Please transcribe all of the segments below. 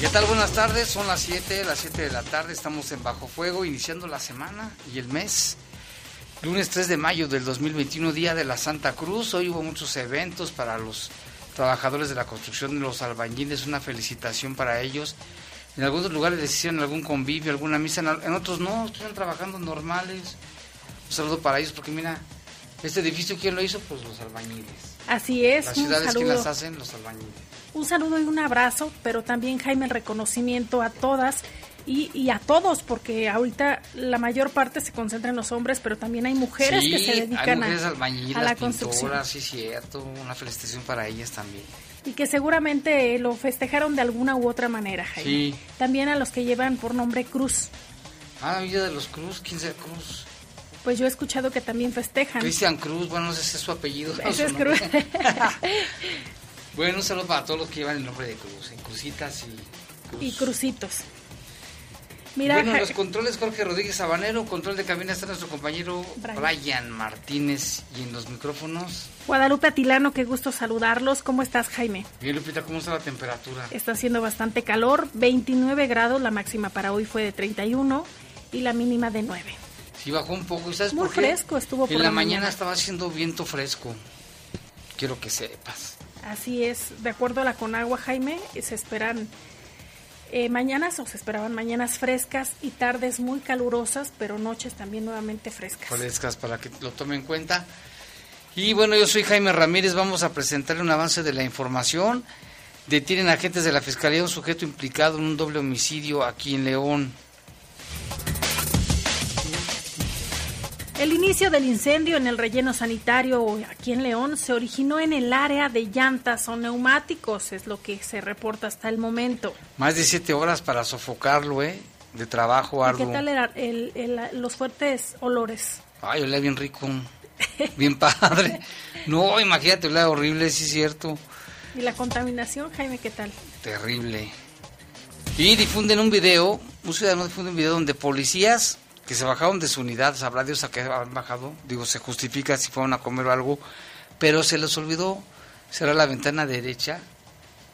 ¿Qué tal? Buenas tardes, son las 7, las 7 de la tarde, estamos en Bajo Fuego, iniciando la semana y el mes. Lunes 3 de mayo del 2021, Día de la Santa Cruz. Hoy hubo muchos eventos para los trabajadores de la construcción de los albañiles, una felicitación para ellos. En algunos lugares les hicieron algún convivio, alguna misa, en otros no, estuvieron trabajando normales. Un saludo para ellos, porque mira, este edificio, ¿quién lo hizo? Pues los albañiles. Así es. Las ciudades, ¿quién las hacen? Los albañiles. Un saludo y un abrazo, pero también, Jaime, el reconocimiento a todas y, a todos, porque ahorita la mayor parte se concentra en los hombres, pero también hay mujeres que se dedican a, a, la construcción. Sí, cierto, una felicitación para ellas también. Y que seguramente lo festejaron de alguna u otra manera, Jaime. Sí. También a los que llevan por nombre Cruz. Ah, Villa de los Cruz, ¿quién es Cruz? Pues yo he escuchado que también festejan. Cristian Cruz, bueno, si es su apellido. Ese es Cruz. bueno, un saludo para todos los que llevan el nombre de Cruz, en Crucitas y Y Crucitos. Mira, bueno, los controles Jorge Rodríguez Sabanero, control de cabina está nuestro compañero Brian. Martínez y en los micrófonos. Guadalupe Atilano, qué gusto saludarlos. ¿Cómo estás, Jaime? Bien, Lupita, ¿cómo está la temperatura? Está haciendo bastante calor, 29 grados, la máxima para hoy fue de 31 y la mínima de 9. Sí, bajó un poco, sabes Muy por qué? fresco estuvo por En la, mañana estaba haciendo viento fresco. Quiero que sepas. Así es, de acuerdo a la Conagua, Jaime, se esperan eh, mañanas o se esperaban mañanas frescas y tardes muy calurosas, pero noches también nuevamente frescas. Frescas para que lo tomen en cuenta. Y bueno, yo soy Jaime Ramírez, vamos a presentarle un avance de la información. Detienen agentes de la Fiscalía un sujeto implicado en un doble homicidio aquí en León. El inicio del incendio en el relleno sanitario aquí en León se originó en el área de llantas o neumáticos, es lo que se reporta hasta el momento. Más de siete horas para sofocarlo, ¿eh? De trabajo arduo. ¿Qué tal era los fuertes olores? Ay, olía bien rico, bien padre. No, imagínate, olía horrible, sí es cierto. ¿Y la contaminación, Jaime, qué tal? Terrible. Y difunden un video, un ciudadano difunde un video donde policías que se bajaron de su unidad, sabrá Dios a qué han bajado, digo, se justifica si fueron a comer o algo, pero se les olvidó cerrar la ventana derecha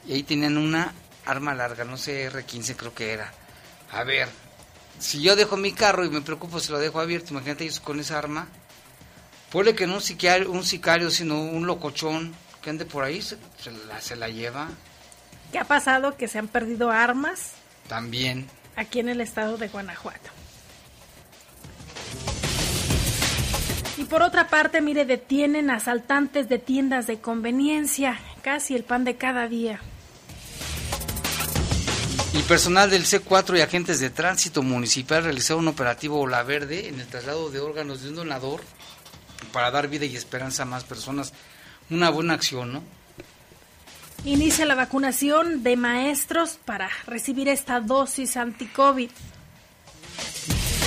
y ahí tenían una arma larga, no sé, R15 creo que era. A ver, si yo dejo mi carro y me preocupo si lo dejo abierto, imagínate ellos con esa arma, puede que no un sicario, un sicario sino un locochón que ande por ahí, se, la, se la lleva. ¿Qué ha pasado? Que se han perdido armas. También. Aquí en el estado de Guanajuato. Y por otra parte, mire, detienen asaltantes de tiendas de conveniencia, casi el pan de cada día. Y personal del C4 y agentes de tránsito municipal realizaron un operativo Ola Verde en el traslado de órganos de un donador para dar vida y esperanza a más personas. Una buena acción, ¿no? Inicia la vacunación de maestros para recibir esta dosis anti-COVID.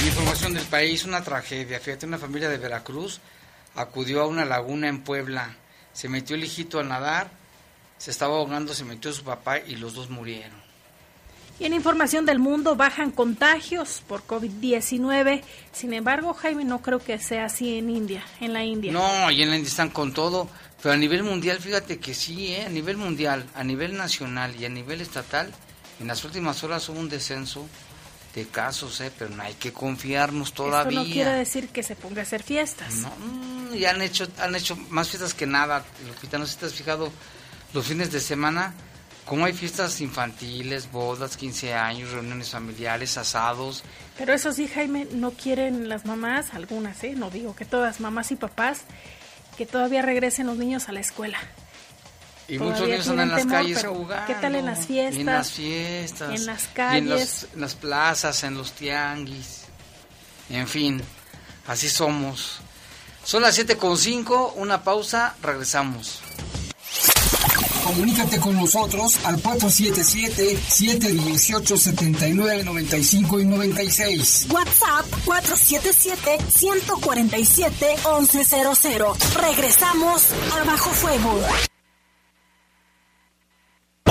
En información del país, una tragedia. Fíjate, una familia de Veracruz acudió a una laguna en Puebla. Se metió el hijito a nadar, se estaba ahogando, se metió su papá y los dos murieron. Y en información del mundo bajan contagios por COVID-19. Sin embargo, Jaime, no creo que sea así en India, en la India. No, y en la India están con todo. Pero a nivel mundial, fíjate que sí, ¿eh? a nivel mundial, a nivel nacional y a nivel estatal, en las últimas horas hubo un descenso de casos, ¿eh? pero no hay que confiarnos todavía. Esto no quiere decir que se ponga a hacer fiestas. No, mm, y han hecho, han hecho más fiestas que nada. Lupita, no sé si te has fijado los fines de semana, cómo hay fiestas infantiles, bodas, 15 años, reuniones familiares, asados. Pero eso sí, Jaime, no quieren las mamás, algunas, ¿eh? no digo que todas, mamás y papás, que todavía regresen los niños a la escuela. Y muchos niños andan en las calles jugando. ¿Qué tal en las fiestas? En las fiestas. En las calles. en, las plazas, en los tianguis. En fin, así somos. Son las 7.5, una pausa, regresamos. Comunícate con nosotros al 477-718-7995 y 96. WhatsApp 477-147-1100. Regresamos a Bajo Fuego.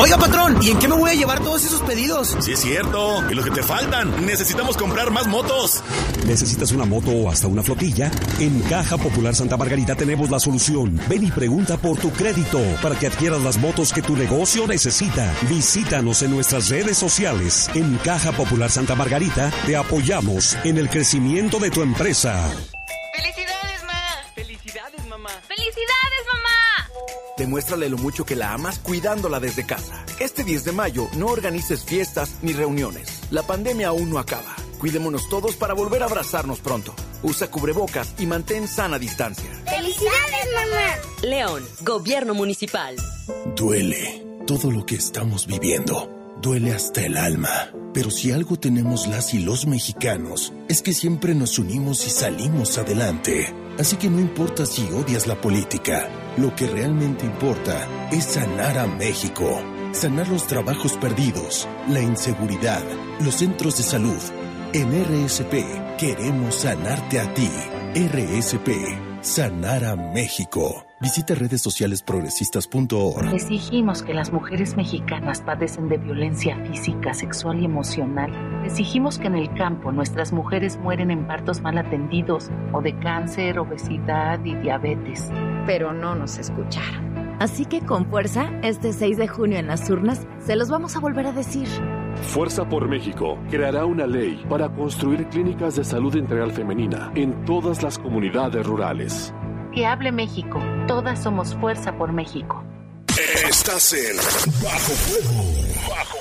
Oiga, patrón, ¿y en qué me voy a llevar todos esos pedidos? Sí, es cierto. Y los que te faltan. Necesitamos comprar más motos. ¿Necesitas una moto o hasta una flotilla? En Caja Popular Santa Margarita tenemos la solución. Ven y pregunta por tu crédito para que adquieras las motos que tu negocio necesita. Visítanos en nuestras redes sociales. En Caja Popular Santa Margarita te apoyamos en el crecimiento de tu empresa. Demuéstrale lo mucho que la amas cuidándola desde casa. Este 10 de mayo no organices fiestas ni reuniones. La pandemia aún no acaba. Cuidémonos todos para volver a abrazarnos pronto. Usa cubrebocas y mantén sana distancia. ¡Felicidades, mamá! León, Gobierno Municipal. Duele todo lo que estamos viviendo. Duele hasta el alma. Pero si algo tenemos las y los mexicanos, es que siempre nos unimos y salimos adelante. Así que no importa si odias la política, lo que realmente importa es sanar a México. Sanar los trabajos perdidos, la inseguridad, los centros de salud. En RSP queremos sanarte a ti. RSP, sanar a México. Visita redes sociales progresistas.org. Exigimos que las mujeres mexicanas padecen de violencia física, sexual y emocional. Exigimos que en el campo nuestras mujeres mueren en partos mal atendidos o de cáncer, obesidad y diabetes. Pero no nos escucharon. Así que con fuerza, este 6 de junio en las urnas, se los vamos a volver a decir. Fuerza por México creará una ley para construir clínicas de salud integral femenina en todas las comunidades rurales. Que hable México. Todas somos fuerza por México. Estás en Bajo Fuego. Bajo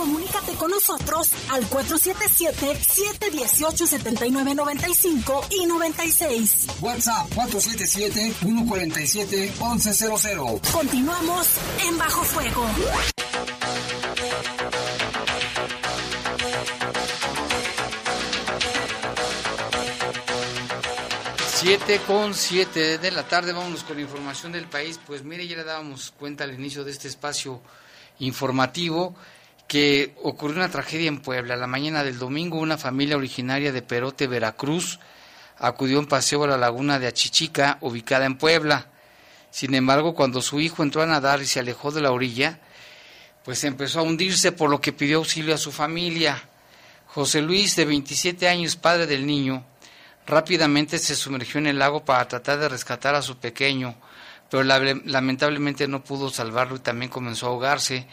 Comunícate con nosotros al 477-718-7995 y 96. WhatsApp 477-147-1100. Continuamos en Bajo Fuego. 7 con 7 de la tarde, vámonos con información del país. Pues mire, ya le dábamos cuenta al inicio de este espacio informativo que ocurrió una tragedia en Puebla. La mañana del domingo, una familia originaria de Perote, Veracruz, acudió en paseo a la laguna de Achichica, ubicada en Puebla. Sin embargo, cuando su hijo entró a nadar y se alejó de la orilla, pues empezó a hundirse, por lo que pidió auxilio a su familia. José Luis, de 27 años, padre del niño, rápidamente se sumergió en el lago para tratar de rescatar a su pequeño, pero lamentablemente no pudo salvarlo y también comenzó a ahogarse,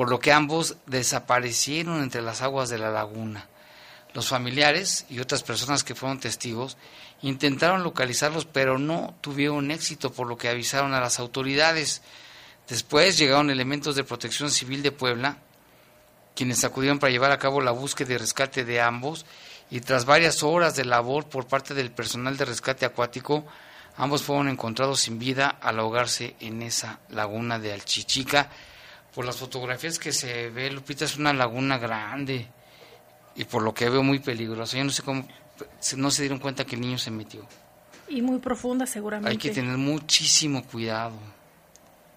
por lo que ambos desaparecieron entre las aguas de la laguna. Los familiares y otras personas que fueron testigos intentaron localizarlos, pero no tuvieron éxito, por lo que avisaron a las autoridades. Después llegaron elementos de protección civil de Puebla, quienes acudieron para llevar a cabo la búsqueda y rescate de ambos, y tras varias horas de labor por parte del personal de rescate acuático, ambos fueron encontrados sin vida al ahogarse en esa laguna de Alchichica. Por las fotografías que se ve, Lupita, es una laguna grande y por lo que veo muy peligrosa. Yo no sé cómo, no se dieron cuenta que el niño se metió. Y muy profunda seguramente. Hay que tener muchísimo cuidado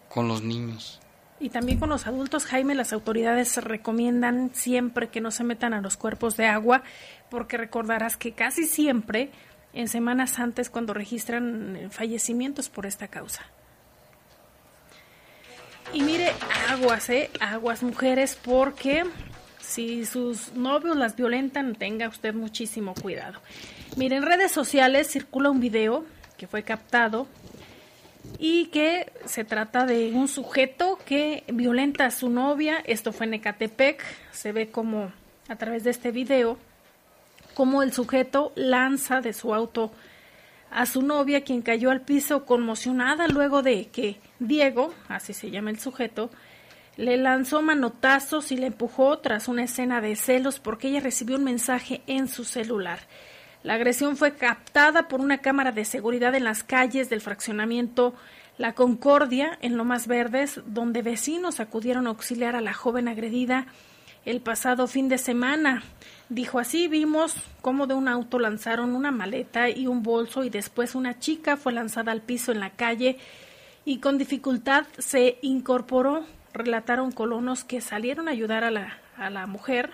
con los niños. Y también con los adultos, Jaime, las autoridades recomiendan siempre que no se metan a los cuerpos de agua, porque recordarás que casi siempre en semanas antes cuando registran fallecimientos por esta causa. Y mire, aguas, ¿eh? Aguas, mujeres, porque si sus novios las violentan, tenga usted muchísimo cuidado. Mire, en redes sociales circula un video que fue captado y que se trata de un sujeto que violenta a su novia. Esto fue en Ecatepec. Se ve como a través de este video como el sujeto lanza de su auto a su novia, quien cayó al piso conmocionada luego de que Diego, así se llama el sujeto, le lanzó manotazos y le empujó tras una escena de celos porque ella recibió un mensaje en su celular. La agresión fue captada por una cámara de seguridad en las calles del fraccionamiento La Concordia, en Lomas Verdes, donde vecinos acudieron a auxiliar a la joven agredida el pasado fin de semana. Dijo así, vimos cómo de un auto lanzaron una maleta y un bolso y después una chica fue lanzada al piso en la calle y con dificultad se incorporó, relataron colonos que salieron a ayudar a la, a la mujer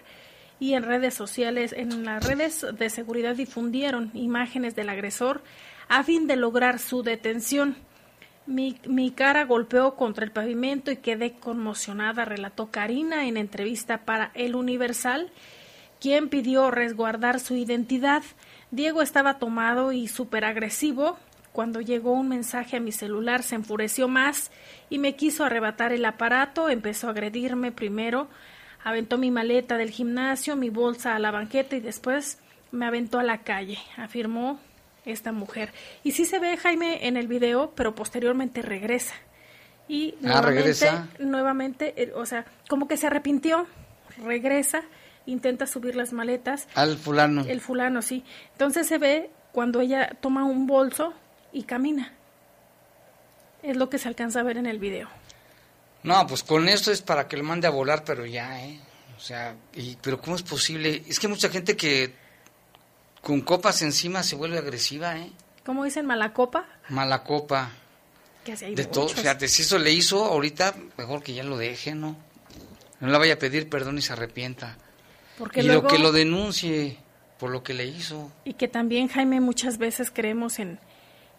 y en redes sociales, en las redes de seguridad difundieron imágenes del agresor a fin de lograr su detención. Mi, mi, cara golpeó contra el pavimento y quedé conmocionada, relató Karina en entrevista para El Universal, quien pidió resguardar su identidad. Diego estaba tomado y súper agresivo. Cuando llegó un mensaje a mi celular se enfureció más y me quiso arrebatar el aparato, empezó a agredirme primero, aventó mi maleta del gimnasio, mi bolsa a la banqueta y después me aventó a la calle, afirmó esta mujer. Y sí se ve Jaime en el video, pero posteriormente regresa. Y ah, nuevamente, regresa. nuevamente, eh, o sea, como que se arrepintió, regresa, intenta subir las maletas. Al fulano. El fulano, sí. Entonces se ve cuando ella toma un bolso y camina. Es lo que se alcanza a ver en el video. No, pues con esto es para que lo mande a volar, pero ya, ¿eh? O sea, y, pero ¿cómo es posible? Es que mucha gente que con copas encima se vuelve agresiva, ¿eh? ¿Cómo dicen mala copa? Mala copa. Que así hay de todo, fíjate, si eso le hizo ahorita, mejor que ya lo deje, ¿no? No le vaya a pedir perdón y se arrepienta. Porque y luego, lo que lo denuncie por lo que le hizo. Y que también, Jaime, muchas veces creemos en,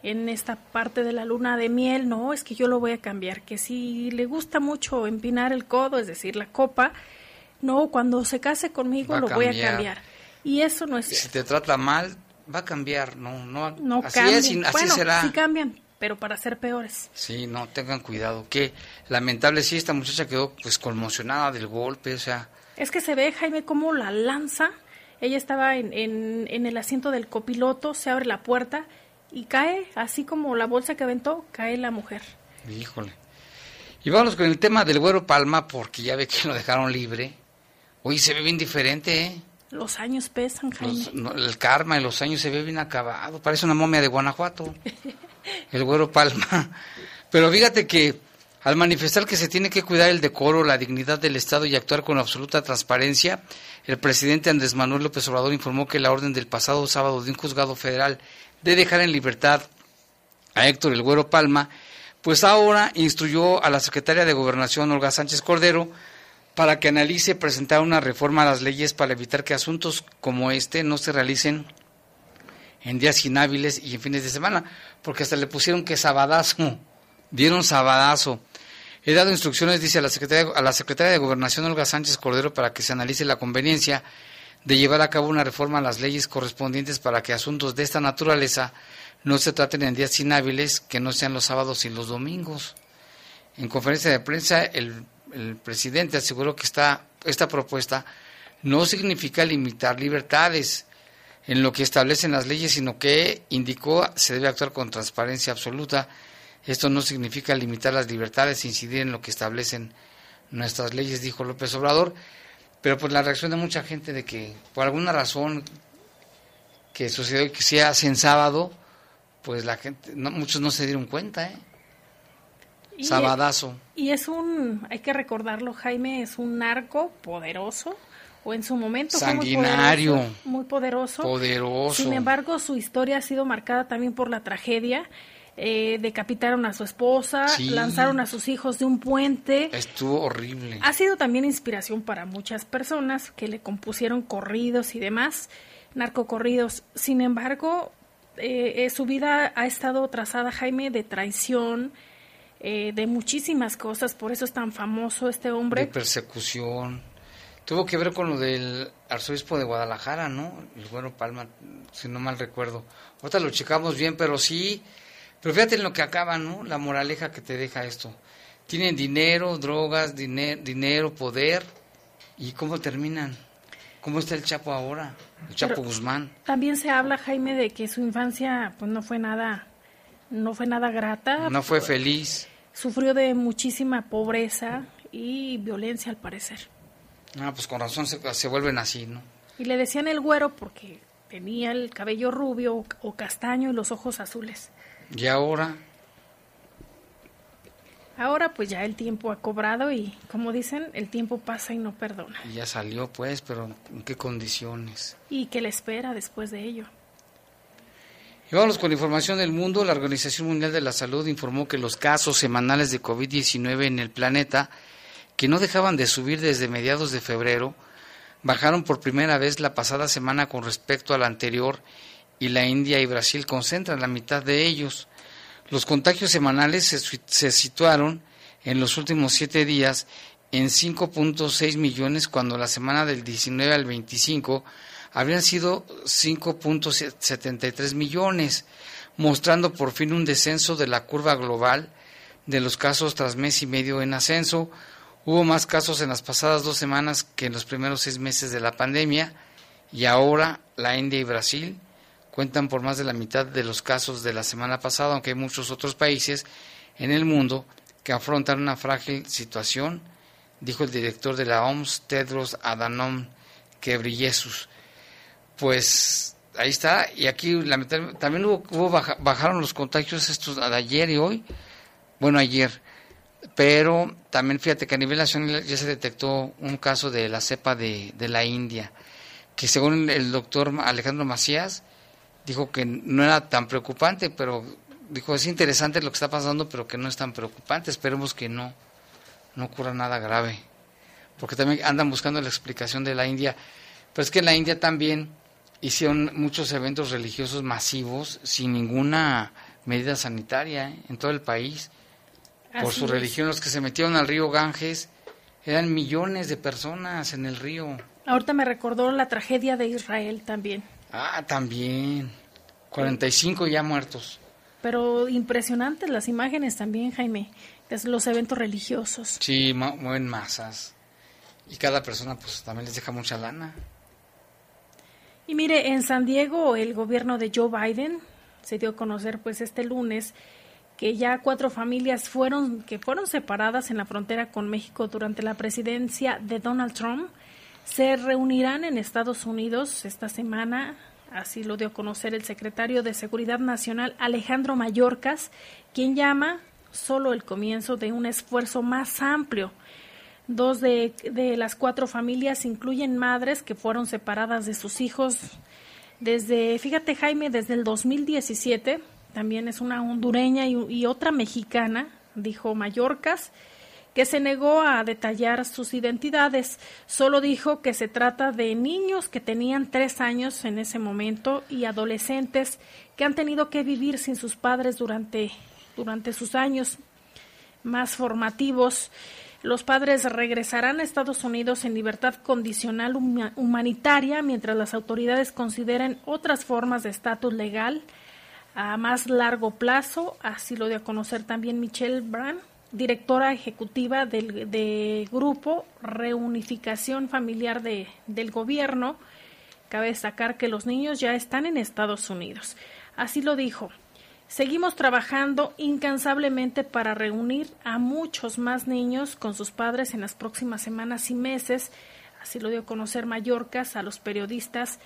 en esta parte de la luna de miel, no, es que yo lo voy a cambiar, que si le gusta mucho empinar el codo, es decir, la copa, no, cuando se case conmigo lo voy a cambiar. Y eso no es Si cierto. te trata mal, va a cambiar, no, no, No así es y así bueno, será. sí cambian, pero para ser peores. Sí, no, tengan cuidado. Qué lamentable, sí, esta muchacha quedó pues conmocionada del golpe, o sea, Es que se ve, Jaime, cómo la lanza. Ella estaba en, en, en el asiento del copiloto, se abre la puerta y cae, así como la bolsa que aventó, cae la mujer. híjole. Y vámonos con el tema del güero Palma, porque ya ve que lo dejaron libre. Oye, se ve bien diferente, ¿eh? Los años pesan, Jaime. Los- no, el karma en los años se ve bien acabado. Parece una momia de Guanajuato. El güero Palma. Pero fíjate que al manifestar que se tiene que cuidar el decoro, la dignidad del Estado y actuar con absoluta transparencia, el presidente Andrés Manuel López Obrador informó que la orden del pasado sábado de un juzgado federal de dejar en libertad a Héctor el Güero Palma, pues ahora instruyó a la secretaria de Gobernación, Olga Sánchez Cordero, para que analice presentar una reforma a las leyes para evitar que asuntos como este no se realicen en días inhábiles y en fines de semana, porque hasta le pusieron que sabadazo, dieron sabadazo. He dado instrucciones, dice a la secretaria, a la secretaria de Gobernación Olga Sánchez Cordero, para que se analice la conveniencia de llevar a cabo una reforma a las leyes correspondientes para que asuntos de esta naturaleza no se traten en días inhábiles que no sean los sábados y los domingos. En conferencia de prensa, el, el presidente aseguró que esta, esta propuesta no significa limitar libertades en lo que establecen las leyes, sino que indicó se debe actuar con transparencia absoluta. Esto no significa limitar las libertades, incidir en lo que establecen nuestras leyes, dijo López Obrador. Pero pues la reacción de mucha gente de que por alguna razón que sucedió que se hace en sábado, pues la gente, no, muchos no se dieron cuenta, ¿eh? Y- Sabadazo. Y es un, hay que recordarlo, Jaime, es un narco poderoso, o en su momento fue muy Sanguinario. poderoso, muy poderoso. Poderoso. Sin embargo, su historia ha sido marcada también por la tragedia. Eh, decapitaron a su esposa, Sí. lanzaron a sus hijos de un puente. Estuvo horrible. Ha sido también inspiración para muchas personas que le compusieron corridos y demás, narcocorridos. Sin embargo, eh, eh, su vida ha estado trazada, Jaime, de traición, eh, de muchísimas cosas, por eso es tan famoso este de hombre. persecución. Tuvo que ver con lo del arzobispo de Guadalajara, ¿no? El bueno Palma, si no mal recuerdo. Ahorita lo checamos bien, pero sí. Pero fíjate en lo que acaba, ¿no? La moraleja que te deja esto. Tienen dinero, drogas, dine- dinero, poder. ¿Y cómo terminan? ¿Cómo está el Chapo ahora? El Chapo Pero- Guzmán. También se habla, Jaime, de que su infancia pues no fue nada, no fue nada grata. No fue feliz. Sufrió de muchísima pobreza y violencia, al parecer. Ah, pues con razón se, se vuelven así, ¿no? Y le decían el güero porque tenía el cabello rubio o, o castaño y los ojos azules. Y ahora, Ahora pues ya el tiempo ha cobrado y como dicen, el tiempo pasa y no perdona. ya salió pues, pero ¿en qué condiciones? ¿Y qué le espera después de ello? Y con información del mundo. La Organización Mundial de la Salud informó que los casos semanales de COVID-19 en el planeta, que no dejaban de subir desde mediados de febrero, bajaron por primera vez la pasada semana con respecto a la anterior y la India y Brasil concentran la mitad de ellos. Los contagios semanales se situaron en los últimos siete días en 5.6 millones cuando la semana del 19 al 25 habrían sido 5.73 millones, mostrando por fin un descenso de la curva global de los casos tras mes y medio en ascenso. Hubo más casos en las pasadas dos semanas que en los primeros seis meses de la pandemia y ahora la India y Brasil cuentan por más de la mitad de los casos de la semana pasada, aunque hay muchos otros países en el mundo que afrontan una frágil situación, dijo el director de la OMS, Tedros Adhanom Ghebreyesus. Pues ahí está, y aquí lamentablemente, también hubo, hubo baja- bajaron los contagios estos de ayer y hoy, bueno ayer, pero también fíjate que a nivel nacional ya se detectó un caso de la cepa de, de la India, que según el doctor Alejandro Macías, dijo que no era tan preocupante, pero dijo es interesante lo que está pasando, pero que no es tan preocupante, esperemos que no, no ocurra nada grave, porque también andan buscando la explicación de la India, pero es que en la India también hicieron muchos eventos religiosos masivos sin ninguna medida sanitaria ¿eh? en todo el país por su es. religión, los que se metieron al río Ganges, eran millones de personas en el río. Ahorita me recordó la tragedia de Israel también. Ah, también. 45 ya muertos. Pero impresionantes las imágenes también, Jaime, de los eventos religiosos. Sí, mu- mueven masas. Y cada persona pues también les deja mucha lana. Y mire, en San Diego el gobierno de Joe Biden se dio a conocer pues este lunes que ya cuatro familias fueron que fueron separadas en la frontera con México durante la presidencia de Donald Trump. Se reunirán en Estados Unidos esta semana, así lo dio a conocer el secretario de Seguridad Nacional Alejandro Mayorkas, quien llama solo el comienzo de un esfuerzo más amplio Dos de, de las cuatro familias incluyen madres que fueron separadas de sus hijos desde, fíjate Jaime, desde el 2017. También es una hondureña y, otra mexicana, dijo Mallorcas, que se negó a detallar sus identidades. Solo dijo que se trata de niños que tenían tres años en ese momento y adolescentes que han tenido que vivir sin sus padres durante, durante sus años más formativos. Los padres regresarán a Estados Unidos en libertad condicional huma- humanitaria mientras las autoridades consideren otras formas de estatus legal a más largo plazo. Así lo dio a conocer también Michelle Brand, directora ejecutiva del de grupo Reunificación Familiar de, del Gobierno. Cabe destacar que los niños ya están en Estados Unidos. Así lo dijo. Seguimos trabajando incansablemente para reunir a muchos más niños con sus padres en las próximas semanas y meses. Así lo dio a conocer Mallorcas a los periodistas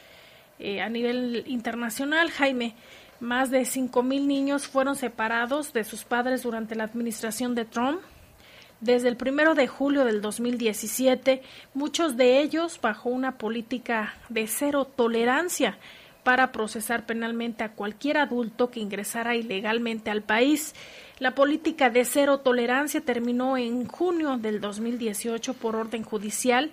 eh, a nivel internacional. Jaime, más de 5.000 niños fueron separados de sus padres durante la administración de Trump. Desde el primero de julio del 2017, muchos de ellos bajo una política de cero tolerancia para procesar penalmente a cualquier adulto que ingresara ilegalmente al país. La política de cero tolerancia terminó en junio del 2018 por orden judicial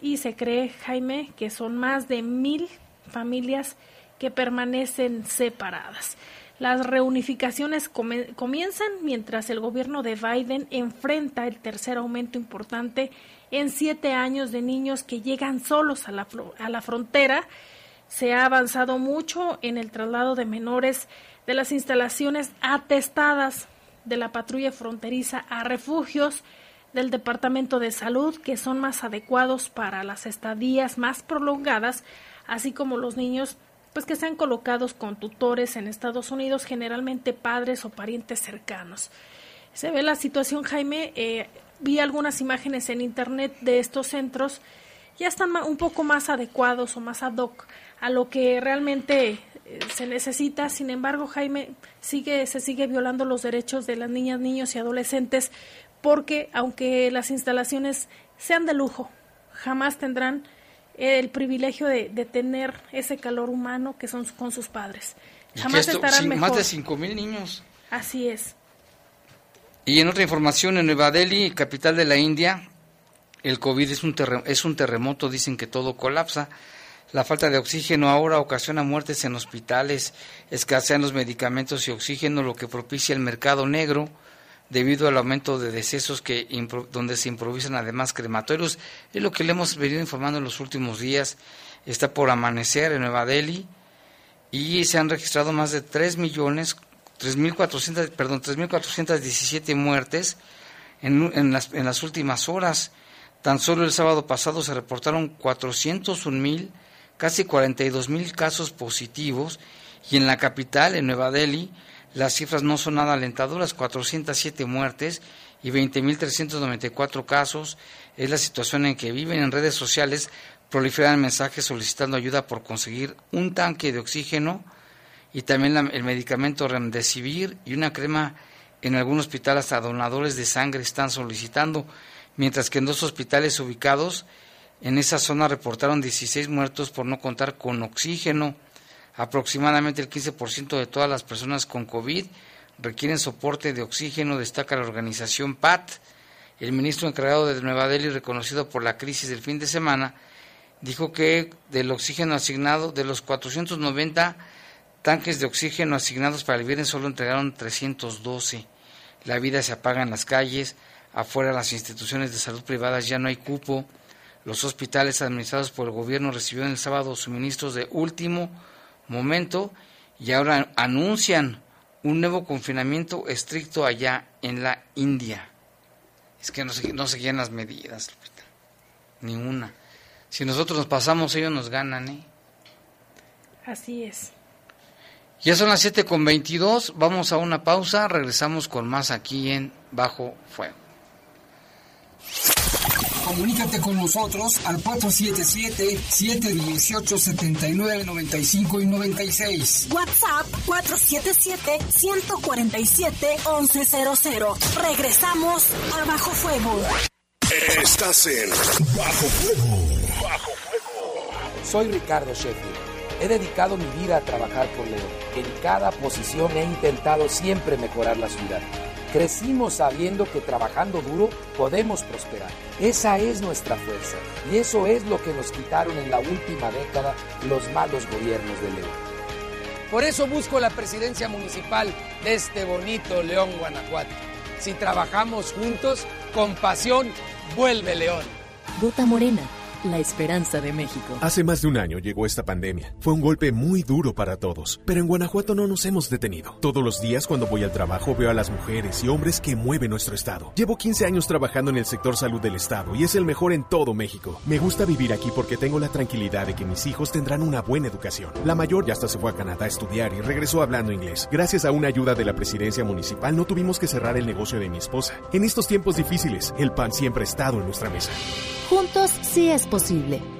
y se cree, Jaime, que son más de mil familias que permanecen separadas. Las reunificaciones comienzan mientras el gobierno de Biden enfrenta el tercer aumento importante en siete años de niños que llegan solos a la, a la frontera. Se ha avanzado mucho en el traslado de menores de las instalaciones atestadas de la patrulla fronteriza a refugios del Departamento de Salud que son más adecuados para las estadías más prolongadas, así como los niños pues que sean colocados con tutores en Estados Unidos, generalmente padres o parientes cercanos. Se ve la situación, Jaime, eh, vi algunas imágenes en internet de estos centros ya están un poco más adecuados o más ad hoc a lo que realmente eh, se necesita. Sin embargo, Jaime, sigue, se sigue violando los derechos de las niñas, niños y adolescentes porque aunque las instalaciones sean de lujo, jamás tendrán el privilegio de, de tener ese calor humano que son con sus padres. Jamás esto- estarán sin- mejor. más de 5 mil niños. Así es. Y en otra información, en Nueva Delhi, capital de la India, el COVID es un, es un terremoto, dicen que todo colapsa. La falta de oxígeno ahora ocasiona muertes en hospitales, escasean los medicamentos y oxígeno, lo que propicia el mercado negro debido al aumento de decesos que donde se improvisan además crematorios. Es lo que le hemos venido informando en los últimos días. Está por amanecer en Nueva Delhi y se han registrado más de 3 millones, 3.400, perdón, 3.417 muertes en, en, las, en las últimas horas. Tan solo el sábado pasado se reportaron 401.000, casi 42.000 casos positivos y en la capital, en Nueva Delhi, las cifras no son nada alentadoras, 407 muertes y 20.394 casos. Es la situación en que viven en redes sociales, proliferan mensajes solicitando ayuda por conseguir un tanque de oxígeno y también el medicamento Remdesivir y una crema en algún hospital hasta donadores de sangre están solicitando, mientras que en dos hospitales ubicados en esa zona reportaron 16 muertos por no contar con oxígeno. Aproximadamente el 15% de todas las personas con COVID requieren soporte de oxígeno, destaca la organización PAT. El ministro encargado de Nueva Delhi, reconocido por la crisis del fin de semana, dijo que del oxígeno asignado, de los 490 tanques de oxígeno asignados para el viernes, solo entregaron 312. La vida se apaga en las calles, afuera las instituciones de salud privadas ya no hay cupo. Los hospitales administrados por el gobierno recibieron el sábado suministros de último momento y ahora anuncian un nuevo confinamiento estricto allá en la India. Es que no, se- no seguían las medidas, Lupita. Ni una. Si nosotros nos pasamos, ellos nos ganan, ¿eh? Así es. Ya son las 7 con 22, vamos a una pausa, regresamos con más aquí en Bajo Fuego. Comunícate con nosotros al 477-718-7995 y 96. WhatsApp 477-147-1100. Regresamos a Bajo Fuego. Estás en Bajo Fuego. Soy Ricardo Sheffield. He dedicado mi vida a trabajar por León. En cada posición he intentado siempre mejorar la ciudad. Crecimos sabiendo que trabajando duro podemos prosperar. Esa es nuestra fuerza y eso es lo que nos quitaron en la última década los malos gobiernos de León. Por eso busco la presidencia municipal de este bonito León, Guanajuato. Si trabajamos juntos, con pasión, vuelve León. Vota Morena, la esperanza de México. Hace más de un año llegó esta pandemia. Fue un golpe muy duro para todos, pero en Guanajuato no nos hemos detenido. Todos los días cuando voy al trabajo veo a las mujeres y hombres que mueven nuestro estado. Llevo 15 años trabajando en el sector salud del estado y es el mejor en todo México. Me gusta vivir aquí porque tengo la tranquilidad de que mis hijos tendrán una buena educación. La mayor ya hasta se fue a Canadá a estudiar y regresó hablando inglés. Gracias a una ayuda de la presidencia municipal no tuvimos que cerrar el negocio de mi esposa. En estos tiempos difíciles, el pan siempre ha estado en nuestra mesa. Juntos sí es posible.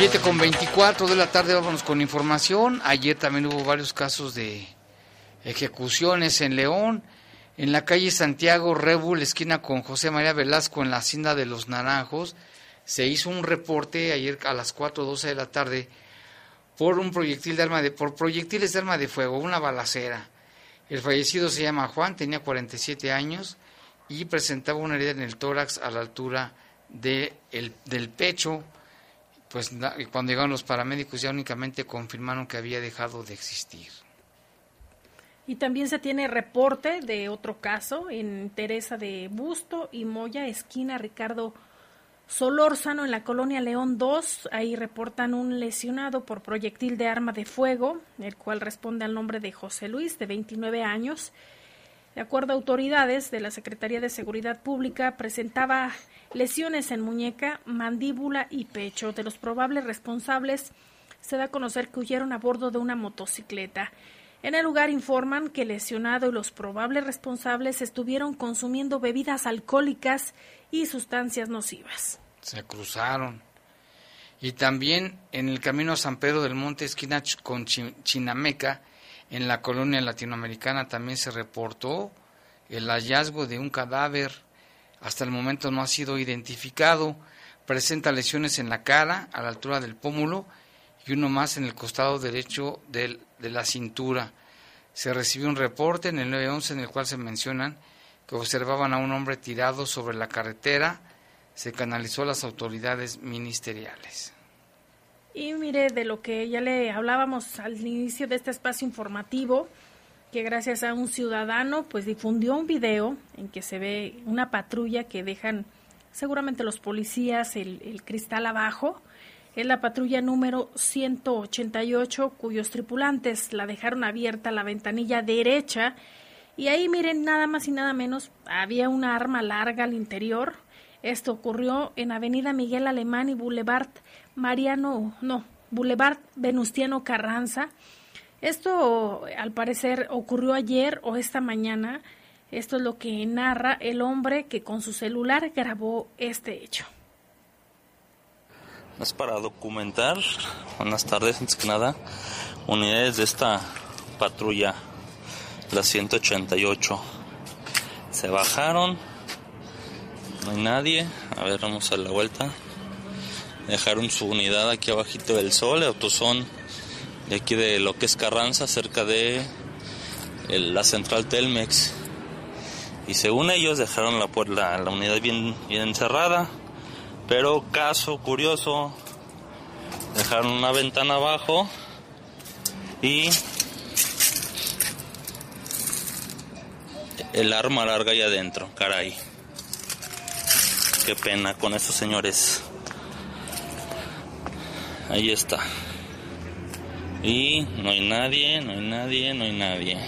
Siete con 24 de la tarde, vámonos con información. Ayer también hubo varios casos de ejecuciones en León. En la calle Santiago Rebul, esquina con José María Velasco, en la hacienda de Los Naranjos, se hizo un reporte ayer a las 4.12 de la tarde por un proyectil de arma de por proyectiles de arma de fuego, una balacera. El fallecido se llama Juan, tenía 47 años y presentaba una herida en el tórax a la altura de el, del pecho. Pues cuando llegaron los paramédicos ya únicamente confirmaron que había dejado de existir. Y también se tiene reporte de otro caso en Teresa de Busto y Moya, esquina Ricardo Solórzano, en la colonia León 2. Ahí reportan un lesionado por proyectil de arma de fuego, el cual responde al nombre de José Luis, de 29 años. De acuerdo a autoridades de la Secretaría de Seguridad Pública, presentaba lesiones en muñeca, mandíbula y pecho. De los probables responsables, se da a conocer que huyeron a bordo de una motocicleta. En el lugar informan que el lesionado y los probables responsables estuvieron consumiendo bebidas alcohólicas y sustancias nocivas. Se cruzaron. Y también en el camino a San Pedro del Monte, esquina con Chi- Chinameca, en la colonia latinoamericana, también se reportó el hallazgo de un cadáver. Hasta el momento no ha sido identificado. Presenta lesiones en la cara, a la altura del pómulo, y uno más en el costado derecho de la cintura. Se recibió un reporte en el 911 en el cual se mencionan que observaban a un hombre tirado sobre la carretera. Se canalizó a las autoridades ministeriales. Y mire, de lo que ya le hablábamos al inicio de este espacio informativo, que gracias a un ciudadano pues difundió un video en que se ve una patrulla que dejan seguramente los policías el, cristal abajo. Es la patrulla número 188 cuyos tripulantes la dejaron abierta la ventanilla derecha y ahí miren nada más y nada menos había una arma larga al interior. Esto ocurrió en Avenida Miguel Alemán y Boulevard Mariano, no, Boulevard Venustiano Carranza. Esto al parecer ocurrió ayer o esta mañana. Esto es lo que narra el hombre que con su celular grabó este hecho. Es para documentar, buenas tardes, antes que nada, unidades de esta patrulla, la 188. Se bajaron, no hay nadie, a ver, vamos a la vuelta. Dejaron su unidad aquí abajito del sol, autosón de aquí de lo que es Carranza, cerca de la central Telmex. Y según ellos dejaron la, la, la unidad bien, bien encerrada. Pero caso curioso, dejaron una ventana abajo y el arma larga ahí adentro, caray. Qué pena con estos señores. Ahí está. Y no hay nadie, no hay nadie, no hay nadie.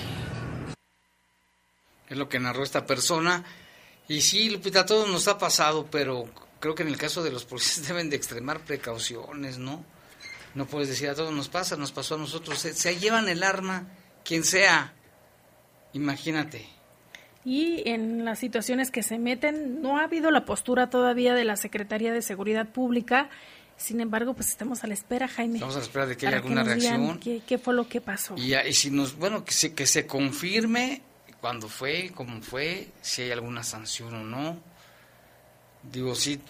Es lo que narró esta persona. Y sí, Lupita, a todos nos ha pasado, pero creo que en el caso de los policías deben de extremar precauciones, ¿no? No puedes decir a todos nos pasa, nos pasó a nosotros. Se, se llevan el arma, quien sea. Imagínate. Y en las situaciones que se meten, no ha habido la postura todavía de la Secretaría de Seguridad Pública. Sin embargo, pues estamos a la espera, Jaime. Estamos a la espera de que haya alguna reacción. ¿Qué, qué fue lo que pasó? Y, si nos, bueno, que se, que se confirme cuándo fue, cómo fue, si hay alguna sanción o no. Digo, sí,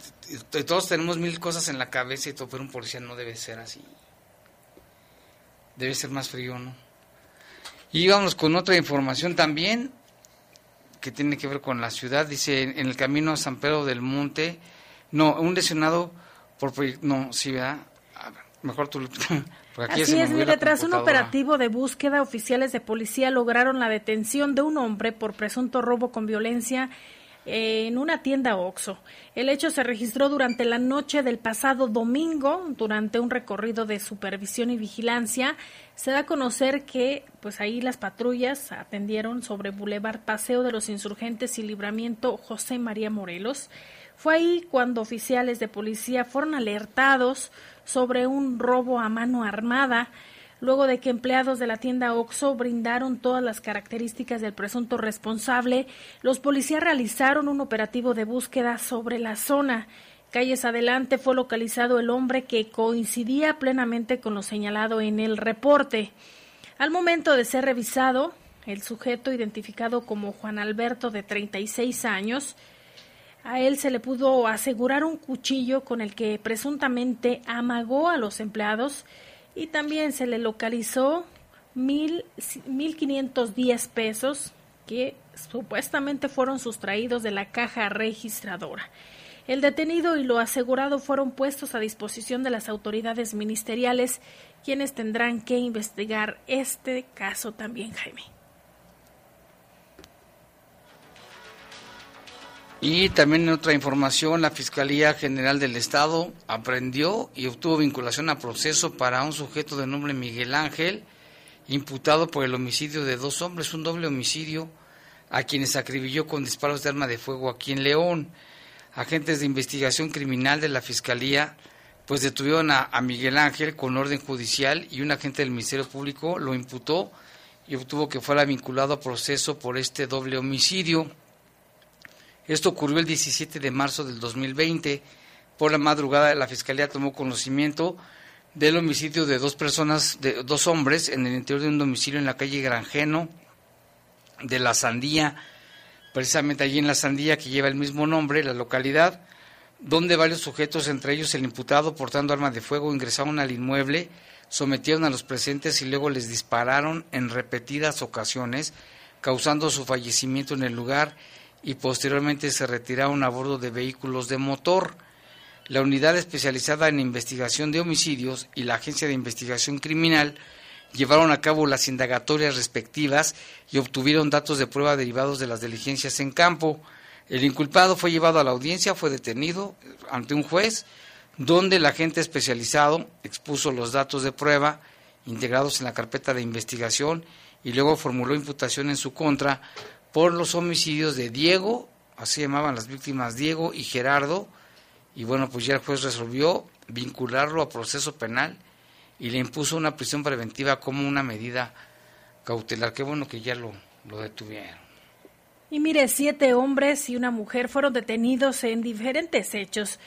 todos tenemos mil cosas en la cabeza y todo, pero un policía no debe ser así. Debe ser más frío, ¿no? Y vamos con otra información también que tiene que ver con la ciudad. Dice, en el camino a San Pedro del Monte, no, un lesionado por no, sí, ¿verdad? A ver, mejor tú, aquí Así es, mire, tras un operativo de búsqueda, oficiales de policía lograron la detención de un hombre por presunto robo con violencia en una tienda Oxxo. El hecho se registró durante la noche del pasado domingo, durante un recorrido de supervisión y vigilancia. Se da a conocer que, pues ahí las patrullas atendieron sobre Boulevard Paseo de los Insurgentes y Libramiento José María Morelos. Fue ahí cuando oficiales de policía fueron alertados sobre un robo a mano armada, luego de que empleados de la tienda Oxo brindaron todas las características del presunto responsable, los policías realizaron un operativo de búsqueda sobre la zona. Calles adelante fue localizado el hombre que coincidía plenamente con lo señalado en el reporte. Al momento de ser revisado, el sujeto identificado como Juan Alberto de 36 años, a él se le pudo asegurar un cuchillo con el que presuntamente amagó a los empleados y también se le localizó mil, 1.510 pesos que supuestamente fueron sustraídos de la caja registradora. El detenido y lo asegurado fueron puestos a disposición de las autoridades ministeriales, quienes tendrán que investigar este caso también, Jaime. Y también en otra información, la Fiscalía General del Estado aprendió y obtuvo vinculación a proceso para un sujeto de nombre Miguel Ángel, imputado por el homicidio de dos hombres, un doble homicidio, a quienes acribilló con disparos de arma de fuego aquí en León. Agentes de investigación criminal de la Fiscalía pues detuvieron a, a Miguel Ángel con orden judicial y un agente del Ministerio Público lo imputó y obtuvo que fuera vinculado a proceso por este doble homicidio. Esto ocurrió el 17 de marzo del 2020. Por la madrugada la Fiscalía tomó conocimiento del homicidio de dos personas, de dos hombres, en el interior de un domicilio en la calle Granjeno de La Sandía, precisamente allí en La Sandía, que lleva el mismo nombre, la localidad, donde varios sujetos, entre ellos el imputado portando arma de fuego, ingresaron al inmueble, sometieron a los presentes y luego les dispararon en repetidas ocasiones, causando su fallecimiento en el lugar y posteriormente se retiraron a bordo de vehículos de motor. La unidad especializada en investigación de homicidios y la Agencia de Investigación Criminal llevaron a cabo las indagatorias respectivas y obtuvieron datos de prueba derivados de las diligencias en campo. El inculpado fue llevado a la audiencia, fue detenido ante un juez, donde el agente especializado expuso los datos de prueba integrados en la carpeta de investigación y luego formuló imputación en su contra por los homicidios de Diego, así llamaban las víctimas Diego y Gerardo, y bueno, pues ya el juez resolvió vincularlo a proceso penal y le impuso una prisión preventiva como una medida cautelar. Qué bueno que ya lo, lo detuvieron. Y mire, siete hombres y una mujer fueron detenidos en diferentes hechos.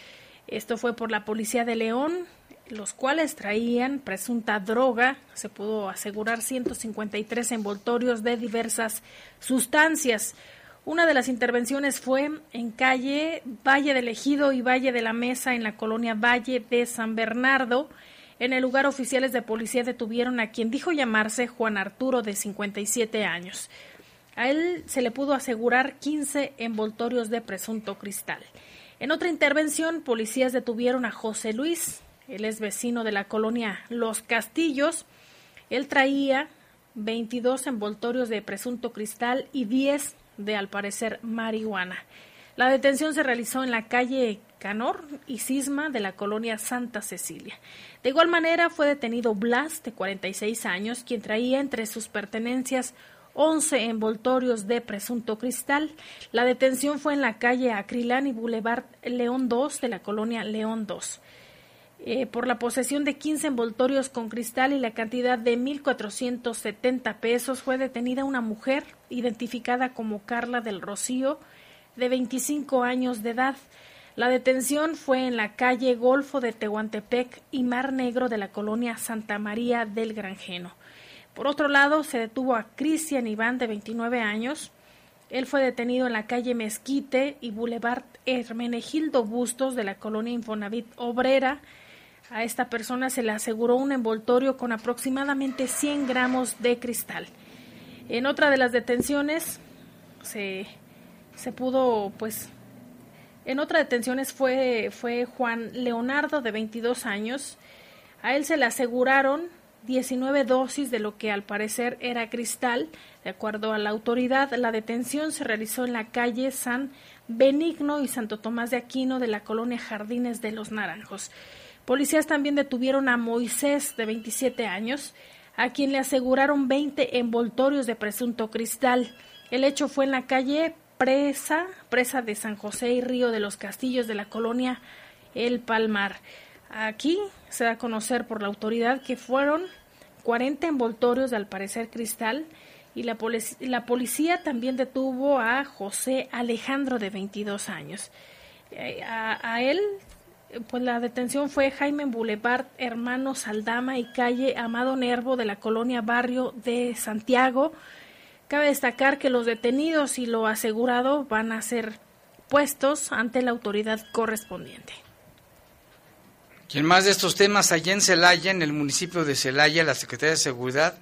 Esto fue por la policía de León, los cuales traían presunta droga. Se pudo asegurar 153 envoltorios de diversas sustancias. Una de las intervenciones fue en calle Valle del Ejido y Valle de la Mesa en la colonia Valle de San Bernardo. En el lugar oficiales de policía detuvieron a quien dijo llamarse Juan Arturo de 57 años. A él se le pudo asegurar 15 envoltorios de presunto cristal. En otra intervención, policías detuvieron a José Luis, él es vecino de la colonia Los Castillos. Él traía 22 envoltorios de presunto cristal y 10 de, al parecer, marihuana. La detención se realizó en la calle Canor y Cisma de la colonia Santa Cecilia. De igual manera fue detenido Blas, de 46 años, quien traía entre sus pertenencias 11 envoltorios de presunto cristal. La detención fue en la calle Acrilán y Boulevard León 2 de la colonia León 2. Eh, por la posesión de 15 envoltorios con cristal y la cantidad de 1.470 pesos fue detenida una mujer identificada como Carla del Rocío, de 25 años de edad. La detención fue en la calle Golfo de Tehuantepec y Mar Negro de la colonia Santa María del Granjeno. Por otro lado, se detuvo a Cristian Iván, de 29 años. Él fue detenido en la calle Mezquite y Boulevard Hermenegildo Bustos de la colonia Infonavit Obrera. A esta persona se le aseguró un envoltorio con aproximadamente 100 gramos de cristal. En otra de las detenciones se, se pudo, pues, en otra detenciones fue, fue Juan Leonardo, de 22 años. A él se le aseguraron 19 dosis de lo que al parecer era cristal. De acuerdo a la autoridad, la detención se realizó en la calle San Benigno y Santo Tomás de Aquino de la colonia Jardines de los Naranjos. Policías también detuvieron a Moisés, de 27 años, a quien le aseguraron 20 envoltorios de presunto cristal. El hecho fue en la calle Presa, Presa de San José y Río de los Castillos de la colonia El Palmar. Aquí se da a conocer por la autoridad que fueron 40 envoltorios de al parecer cristal y la, policía también detuvo a José Alejandro de 22 años. Eh, a, él, pues la detención fue Jaime Boulevard, Hermano Saldama y calle Amado Nervo de la colonia Barrio de Santiago. Cabe destacar que los detenidos y lo asegurado van a ser puestos ante la autoridad correspondiente. Y en más de estos temas, allá en Celaya, en el municipio de Celaya, la Secretaría de Seguridad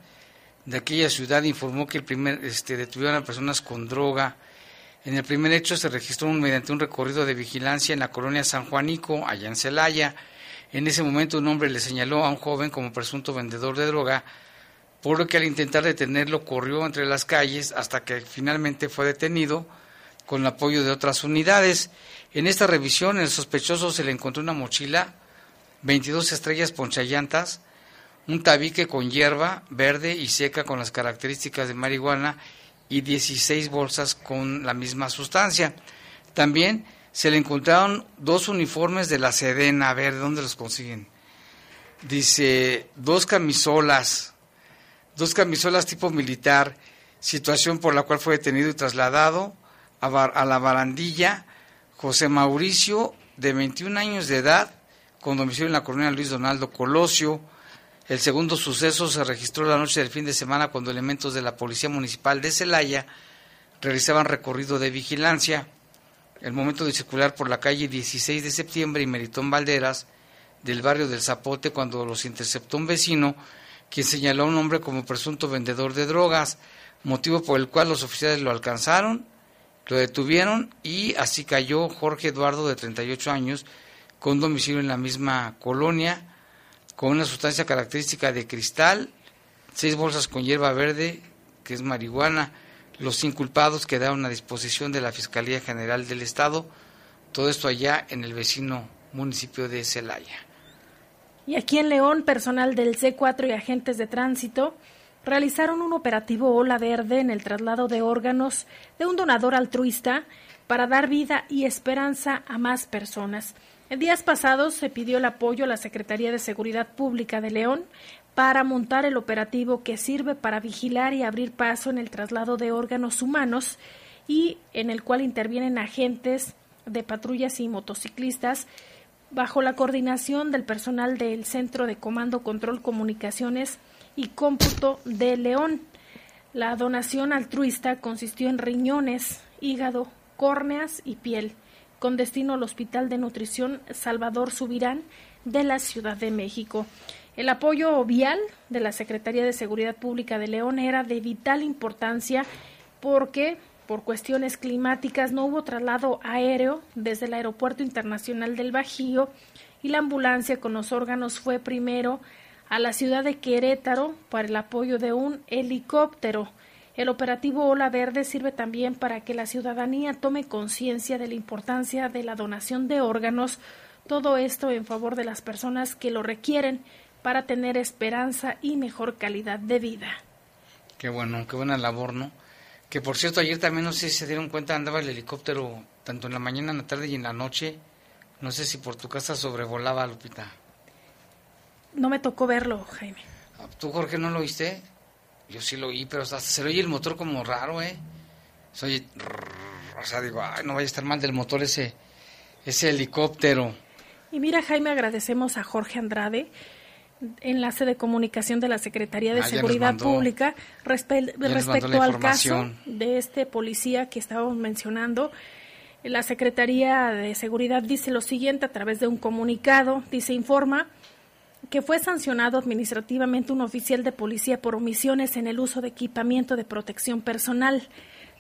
de aquella ciudad informó que el primer, este, detuvieron a personas con droga. En el primer hecho se registró mediante un recorrido de vigilancia en la colonia San Juanico, allá en Celaya. En ese momento un hombre le señaló a un joven como presunto vendedor de droga, por lo que al intentar detenerlo corrió entre las calles hasta que finalmente fue detenido con el apoyo de otras unidades. En esta revisión el sospechoso se le encontró una mochila, 22 estrellas ponchallantas, un tabique con hierba verde y seca con las características de marihuana y 16 bolsas con la misma sustancia. También se le encontraron dos uniformes de la Sedena, a ver, ¿de dónde los consiguen? Dice, dos camisolas, dos camisolas tipo militar, situación por la cual fue detenido y trasladado a, a la barandilla José Mauricio, de 21 años de edad, con domicilio en la colonia Luis Donaldo Colosio, el segundo suceso se registró la noche del fin de semana cuando elementos de la Policía Municipal de Celaya realizaban recorrido de vigilancia. El momento de circular por la calle 16 de septiembre y Meritón Valderas del barrio del Zapote cuando los interceptó un vecino quien señaló a un hombre como presunto vendedor de drogas, motivo por el cual los oficiales lo alcanzaron, lo detuvieron y así cayó Jorge Eduardo de 38 años con domicilio en la misma colonia con una sustancia característica de cristal, seis bolsas con hierba verde, que es marihuana. Los inculpados quedaron a disposición de la Fiscalía General del Estado, todo esto allá en el vecino municipio de Celaya. Y aquí en León, personal del C4 y agentes de tránsito realizaron un operativo Ola Verde en el traslado de órganos de un donador altruista para dar vida y esperanza a más personas. Días pasados se pidió el apoyo a la Secretaría de Seguridad Pública de León para montar el operativo que sirve para vigilar y abrir paso en el traslado de órganos humanos y en el cual intervienen agentes de patrullas y motociclistas bajo la coordinación del personal del Centro de Comando Control Comunicaciones y Cómputo de León. La donación altruista consistió en riñones, hígado, córneas y piel con destino al Hospital de Nutrición Salvador Subirán de la Ciudad de México. El apoyo vial de la Secretaría de Seguridad Pública de León era de vital importancia porque por cuestiones climáticas no hubo traslado aéreo desde el Aeropuerto Internacional del Bajío y la ambulancia con los órganos fue primero a la ciudad de Querétaro para el apoyo de un helicóptero. El operativo Ola Verde sirve también para que la ciudadanía tome conciencia de la importancia de la donación de órganos, todo esto en favor de las personas que lo requieren para tener esperanza y mejor calidad de vida. Qué bueno, qué buena labor, ¿no? Que por cierto, ayer también, no sé si se dieron cuenta, andaba el helicóptero tanto en la mañana, en la tarde y en la noche. No sé si por tu casa sobrevolaba, Lupita. No me tocó verlo, Jaime. ¿Tú, Jorge, no lo viste? Yo sí lo oí, pero hasta se le oye el motor como raro, ¿eh? Se oye... O sea, digo, ay, no vaya a estar mal del motor ese, ese helicóptero. Y mira, Jaime, agradecemos a Jorge Andrade, enlace de comunicación de la Secretaría de Ah, Seguridad mandó- Pública, respe- respecto al caso de este policía que estábamos mencionando. La Secretaría de Seguridad dice lo siguiente a través de un comunicado, dice informa que fue sancionado administrativamente un oficial de policía por omisiones en el uso de equipamiento de protección personal.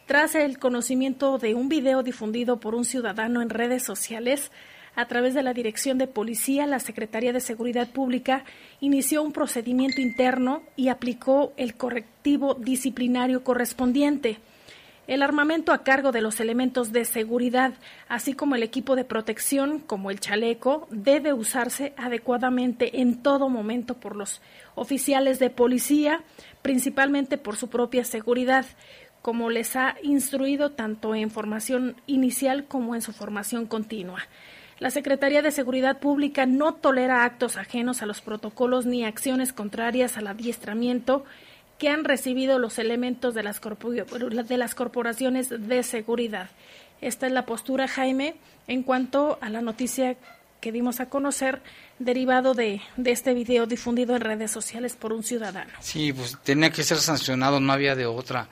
Tras el conocimiento de un video difundido por un ciudadano en redes sociales, a través de la Dirección de Policía, la Secretaría de Seguridad Pública inició un procedimiento interno y aplicó el correctivo disciplinario correspondiente. El armamento a cargo de los elementos de seguridad, así como el equipo de protección, como el chaleco, debe usarse adecuadamente en todo momento por los oficiales de policía, principalmente por su propia seguridad, como les ha instruido tanto en formación inicial como en su formación continua. La Secretaría de Seguridad Pública no tolera actos ajenos a los protocolos ni acciones contrarias al adiestramiento que han recibido los elementos de las, corpo- de las corporaciones de seguridad. Esta es la postura, Jaime, en cuanto a la noticia que dimos a conocer derivado de, de este video difundido en redes sociales por un ciudadano. Sí, pues tenía que ser sancionado, no había de otra.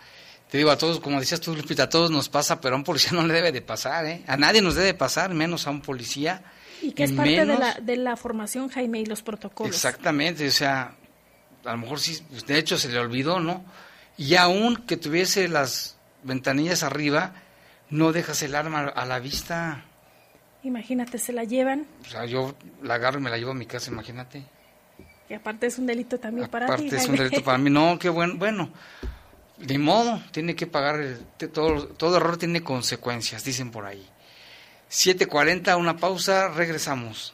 Te digo, a todos, como decías tú, Lupita, a todos nos pasa, pero a un policía no le debe de pasar, ¿eh? A nadie nos debe pasar, menos a un policía. Y que es parte de la, de la formación, Jaime, y los protocolos. Exactamente, o sea, a lo mejor sí, pues, de hecho se le olvidó, ¿no? Y aún que tuviese las ventanillas arriba, no dejas el arma a la vista. Imagínate, se la llevan, O sea, yo la agarro y me la llevo a mi casa, imagínate. y aparte es un delito también para ti. Aparte es un delito para mí. No, qué bueno. Bueno, de modo, tiene que pagar. el- todo, todo error tiene consecuencias, dicen por ahí. 7.40, una pausa, regresamos.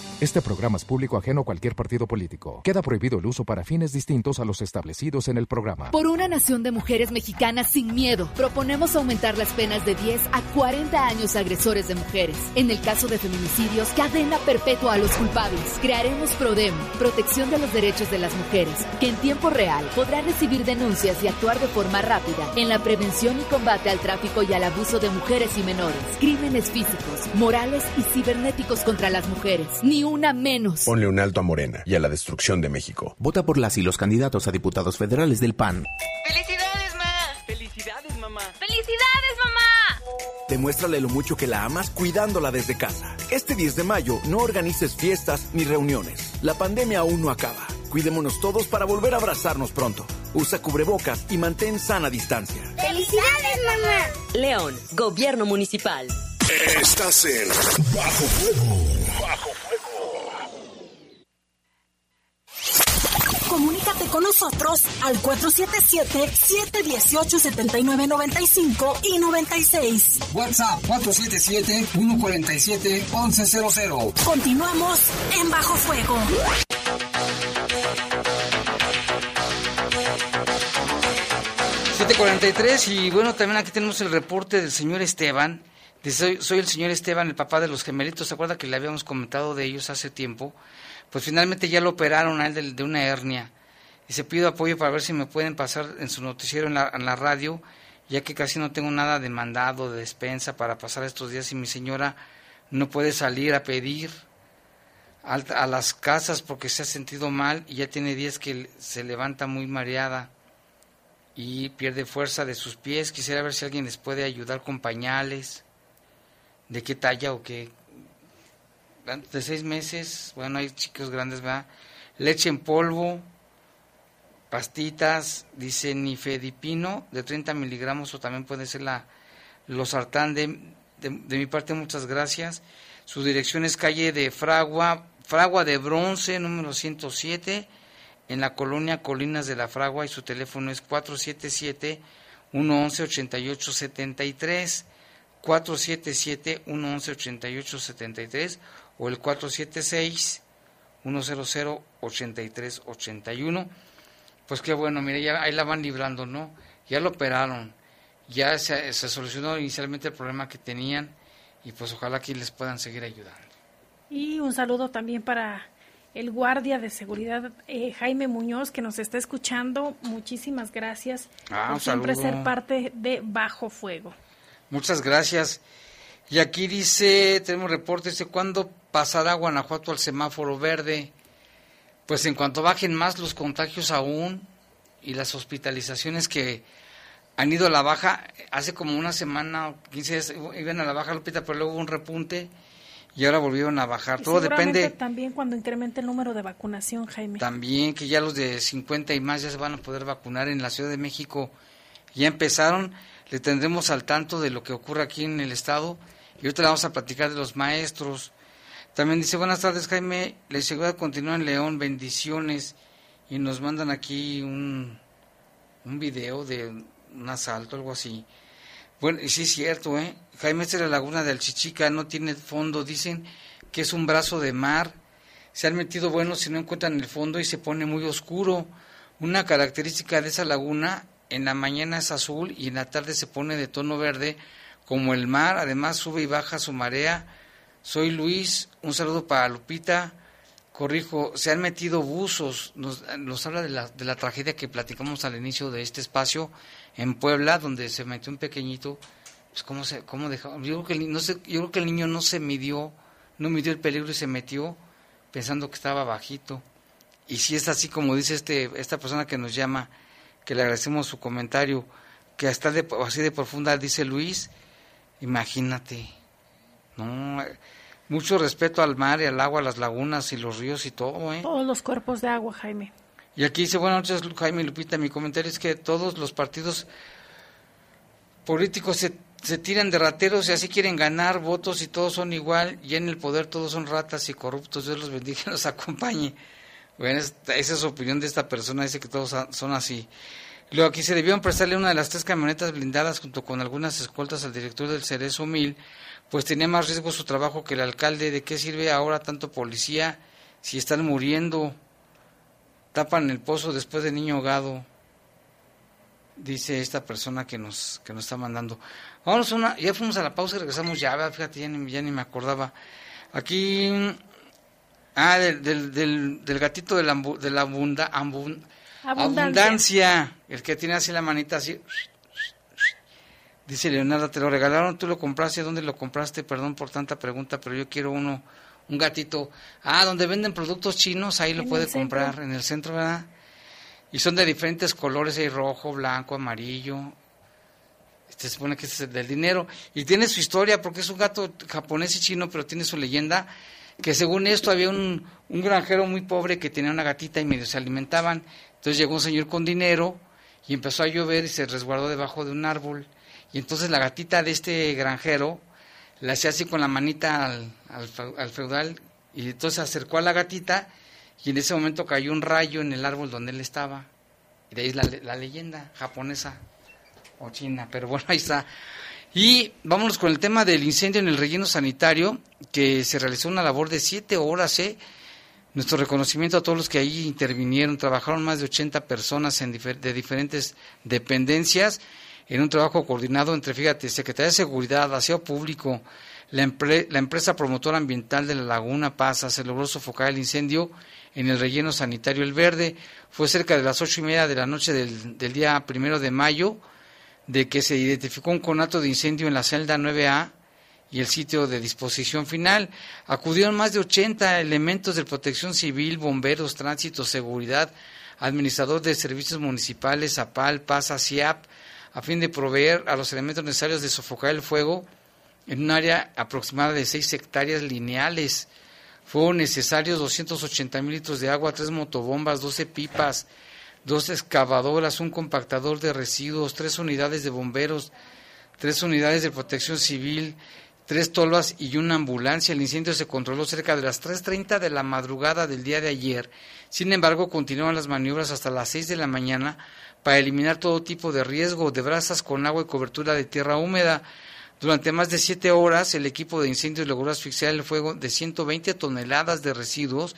Este programa es público ajeno a cualquier partido político. Queda prohibido el uso para fines distintos a los establecidos en el programa. Por una nación de mujeres mexicanas sin miedo, proponemos aumentar las penas de 10 a 40 años a agresores de mujeres. En el caso de feminicidios, cadena perpetua a los culpables. Crearemos PRODEM, Protección de los Derechos de las Mujeres, que en tiempo real podrá recibir denuncias y actuar de forma rápida en la prevención y combate al tráfico y al abuso de mujeres y menores, crímenes físicos, morales y cibernéticos contra las mujeres. Ni una menos. Ponle un alto a Morena y a la destrucción de México. Vota por las y los candidatos a diputados federales del PAN. ¡Felicidades, ma! ¡Felicidades, mamá! ¡Felicidades, mamá! Demuéstrale lo mucho que la amas cuidándola desde casa. Este 10 de mayo no organices fiestas ni reuniones. La pandemia aún no acaba. Cuidémonos todos para volver a abrazarnos pronto. Usa cubrebocas y mantén sana distancia. ¡Felicidades, mamá! León, Gobierno Municipal. Estás en Bajo Fuego. Comunícate con nosotros al 477-718-7995 y 96. WhatsApp 477-147-1100. Continuamos en Bajo Fuego. 743 y bueno, también aquí tenemos el reporte del señor Esteban. Dice, soy, soy el señor Esteban, el papá de los gemelitos. ¿Se acuerda que le habíamos comentado de ellos hace tiempo? Pues finalmente ya lo operaron a él de, de una hernia. Y se pido apoyo para ver si me pueden pasar en su noticiero en la, radio, ya que casi no tengo nada de mandado, de despensa para pasar estos días y mi señora no puede salir a pedir a, a las casas porque se ha sentido mal y ya tiene días que se levanta muy mareada y pierde fuerza de sus pies. Quisiera ver si alguien les puede ayudar con pañales, de qué talla o qué. De seis meses, bueno, hay chicos grandes, ¿verdad? Leche en polvo, pastitas, dice nifedipino de 30 miligramos o también puede ser la losartán de, de, de mi parte, muchas gracias. Su dirección es calle de Fragua, Fragua de Bronce, número 107 en la colonia Colinas de la Fragua y su teléfono es 477-111-8873, 477-111-8873 o el 476-100-8381. Pues qué bueno, mire, ya ahí la van librando, ¿no? Ya lo operaron, ya se, se solucionó inicialmente el problema que tenían y pues ojalá que les puedan seguir ayudando. Y un saludo también para el guardia de seguridad eh, Jaime Muñoz que nos está escuchando. Muchísimas gracias ah, por siempre saludo. ser parte de Bajo Fuego. Muchas gracias. Y aquí dice, tenemos reportes de cuándo pasará Guanajuato al semáforo verde. Pues en cuanto bajen más los contagios aún y las hospitalizaciones que han ido a la baja, hace como una semana o 15 días iban a la baja, Lupita, pero luego hubo un repunte y ahora volvieron a bajar. Y Todo depende también cuando incremente el número de vacunación, Jaime. también que ya los de 50 y más ya se van a poder vacunar en la Ciudad de México. Ya empezaron, le tendremos al tanto de lo que ocurre aquí en el estado y ahorita le vamos a platicar de los maestros. También dice, buenas tardes Jaime, la inseguridad continúa en León, bendiciones. Y nos mandan aquí un, un video de un asalto, algo así. Bueno, sí es cierto, ¿eh? Jaime, esta es la laguna del Chichica, no tiene fondo, dicen que es un brazo de mar. Se han metido buenos si no encuentran el fondo y se pone muy oscuro. Una característica de esa laguna, en la mañana es azul y en la tarde se pone de tono verde, como el mar, además sube y baja su marea. Soy Luis, un saludo para Lupita. Corrijo, se han metido buzos, nos, nos habla de la, de la tragedia que platicamos al inicio de este espacio en Puebla, donde se metió un pequeñito, pues cómo se, cómo dejó, yo creo que el, no que el niño no se midió, no midió el peligro y se metió pensando que estaba bajito. Y si es así como dice este, esta persona que nos llama, que le agradecemos su comentario, que está de, así de profunda, dice Luis, imagínate, no, eh, mucho respeto al mar y al agua, las lagunas y los ríos y todo, ¿eh? Todos los cuerpos de agua, Jaime. Y aquí dice, buenas noches Jaime Lupita, mi comentario es que todos los partidos políticos se, se tiran de rateros y así quieren ganar votos y todos son igual y en el poder todos son ratas y corruptos, Dios los bendiga y los acompañe. Bueno, esta- esa es su opinión de esta persona, dice que todos son así. Luego aquí se debieron prestarle una de las tres camionetas blindadas junto con algunas escoltas al director del Cerezo Mil, pues tenía más riesgo su trabajo que el alcalde. ¿De qué sirve ahora tanto policía si están muriendo? Tapan el pozo después de niño ahogado, dice esta persona que nos, que nos está mandando. Vamos a una, ya fuimos a la pausa y regresamos ya, fíjate, ya ni, ya ni me acordaba. Aquí, ah, del, del, del, del gatito de la, de la abunda, ambun- Abundancia. abundancia, el que tiene así la manita así. Dice Leonardo, te lo regalaron, tú lo compraste, ¿dónde lo compraste? Perdón por tanta pregunta, pero yo quiero uno, un gatito. Ah, donde venden productos chinos, ahí lo puede centro. comprar, en el centro, ¿verdad? Y son de diferentes colores, hay rojo, blanco, amarillo. Este se supone que este es el del dinero. Y tiene su historia, porque es un gato japonés y chino, pero tiene su leyenda, que según esto había un, un granjero muy pobre que tenía una gatita y medio se alimentaban. Entonces llegó un señor con dinero y empezó a llover y se resguardó debajo de un árbol. Y entonces la gatita de este granjero le hacía así con la manita al, al feu- al feudal y entonces acercó a la gatita y en ese momento cayó un rayo en el árbol donde él estaba. Y de ahí es la, la leyenda japonesa o china, pero bueno, ahí está. Y vámonos con el tema del incendio en el relleno sanitario, que se realizó una labor de siete horas, ¿eh? Nuestro reconocimiento a todos los que ahí intervinieron, trabajaron más de 80 personas en de diferentes dependencias en un trabajo coordinado entre, fíjate, Secretaría de Seguridad, Aseo Público, la, empre- la empresa promotora ambiental de la Laguna Pasa, se logró sofocar el incendio en el relleno sanitario El Verde. Fue cerca de las ocho y media de la noche del, del día primero de mayo de que se identificó un conato de incendio en la celda 9A y el sitio de disposición final. Acudieron más de 80 elementos de protección civil, bomberos, tránsito, seguridad, administrador de servicios municipales, APAL, PASA, CIAP, a fin de proveer a los elementos necesarios de sofocar el fuego en un área aproximada de 6 hectáreas lineales. Fueron necesarios 280 mil litros de agua, tres motobombas, 12 pipas, dos excavadoras, un compactador de residuos, tres unidades de bomberos, tres unidades de protección civil, tres tolvas y una ambulancia. El incendio se controló cerca de las 3.30 de la madrugada del día de ayer. Sin embargo, continuaron las maniobras hasta las 6 de la mañana para eliminar todo tipo de riesgo de brasas con agua y cobertura de tierra húmeda. Durante más de siete horas, el equipo de incendios logró asfixiar el fuego de 120 toneladas de residuos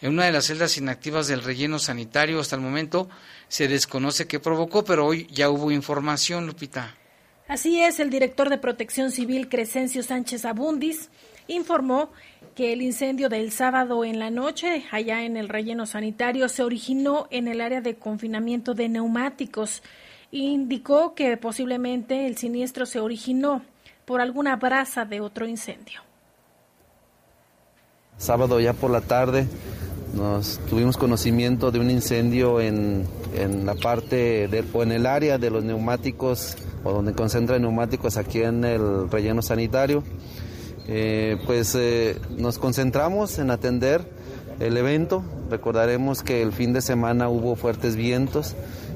en una de las celdas inactivas del relleno sanitario. Hasta el momento se desconoce qué provocó, pero hoy ya hubo información, Lupita. Así es, el director de Protección Civil, Crescencio Sánchez Abundis, informó que el incendio del sábado en la noche, allá en el relleno sanitario, se originó en el área de confinamiento de neumáticos. Indicó que posiblemente el siniestro se originó por alguna brasa de otro incendio. Sábado ya por la tarde nos tuvimos conocimiento de un incendio en en la parte del, o en el área de los neumáticos o donde concentran neumáticos aquí en el relleno sanitario. Eh, pues eh, nos concentramos en atender el evento. Recordaremos que el fin de semana hubo fuertes vientos.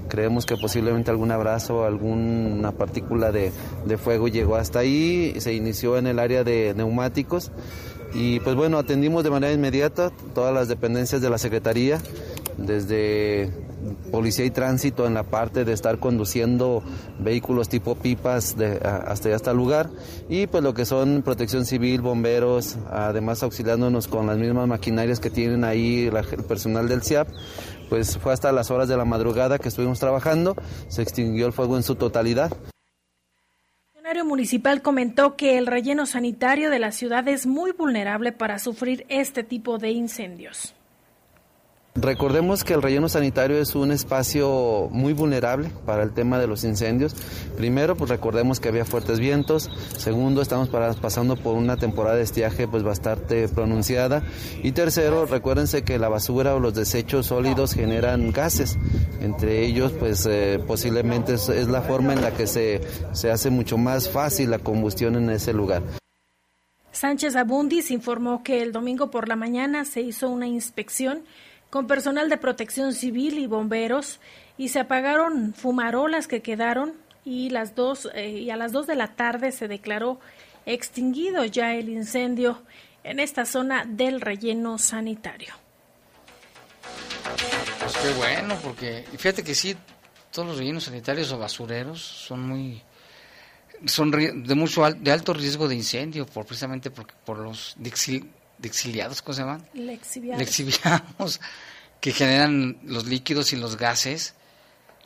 Creemos que posiblemente algún abrazo, alguna partícula de, de fuego llegó hasta ahí. Se inició en el área de neumáticos. Y pues bueno, atendimos de manera inmediata todas las dependencias de la Secretaría, desde policía y tránsito en la parte de estar conduciendo vehículos tipo pipas hasta hasta el lugar y pues lo que son protección civil, bomberos, además auxiliándonos con las mismas maquinarias que tienen ahí el personal del CIAP, pues fue hasta las horas de la madrugada que estuvimos trabajando, se extinguió el fuego en su totalidad. El funcionario municipal comentó que el relleno sanitario de la ciudad es muy vulnerable para sufrir este tipo de incendios. Recordemos que el relleno sanitario es un espacio muy vulnerable para el tema de los incendios. Primero, pues recordemos que había fuertes vientos. Segundo, estamos pasando por una temporada de estiaje pues bastante pronunciada. Y tercero, recuérdense que la basura o los desechos sólidos generan gases. Entre ellos, pues eh, posiblemente es, es, la forma en la que se, se hace mucho más fácil la combustión en ese lugar. Sánchez Abundis informó que el domingo por la mañana se hizo una inspección con personal de protección civil y bomberos y se apagaron fumarolas que quedaron y las dos eh, y a las dos de la tarde se declaró extinguido ya el incendio en esta zona del relleno sanitario. Pues qué bueno, porque fíjate que sí, todos los rellenos sanitarios o basureros son muy son de mucho de alto riesgo de incendio por precisamente por, por los dixil, de exiliados, ¿cómo se llaman? Lexiviados. Lexiviados, que generan los líquidos y los gases.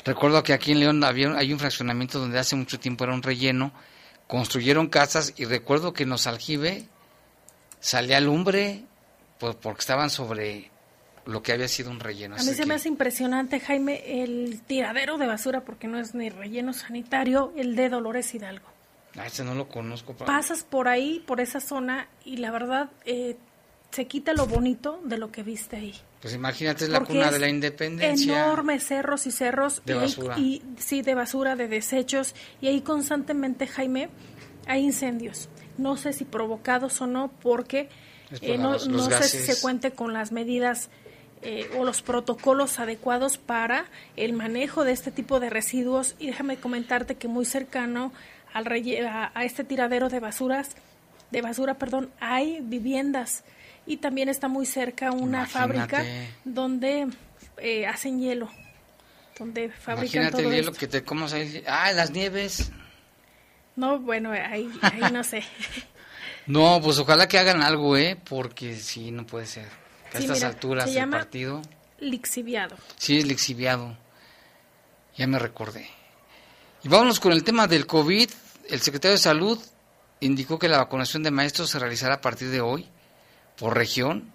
Recuerdo que aquí en León había, hay un fraccionamiento donde hace mucho tiempo era un relleno, construyeron casas y recuerdo que en los aljibe salía lumbre pues, porque estaban sobre lo que había sido un relleno. A mí se que... me hace impresionante, Jaime, el tiradero de basura, porque no es ni relleno sanitario, el de Dolores Hidalgo. Ah, ese no lo conozco. Pasas por ahí, por esa zona, y la verdad eh, se quita lo bonito de lo que viste ahí. Pues imagínate, es la Porque cuna de la independencia. Enormes cerros y cerros. De y basura. Y, sí, de basura, de desechos. Y ahí constantemente, Jaime, hay incendios. No sé si provocados o no, porque eh, no, los, no los sé gases. si se cuente con las medidas eh, o los protocolos adecuados para el manejo de este tipo de residuos. Y déjame comentarte que muy cercano al a, a, este tiradero de basuras, de basura, perdón, hay viviendas y también está muy cerca una Imagínate. fábrica donde eh, hacen hielo, donde fabrican Imagínate todo el hielo esto. que te comas ahí. Ah, las nieves. No, bueno, ahí, ahí no sé. No, pues ojalá que hagan algo, ¿eh? Porque sí, no puede ser. A Sí, estas mira, alturas se del partido. lixiviado. Sí, es lixiviado. Ya me recordé. Y vámonos con el tema del COVID. El secretario de Salud indicó que la vacunación de maestros se realizará a partir de hoy por región.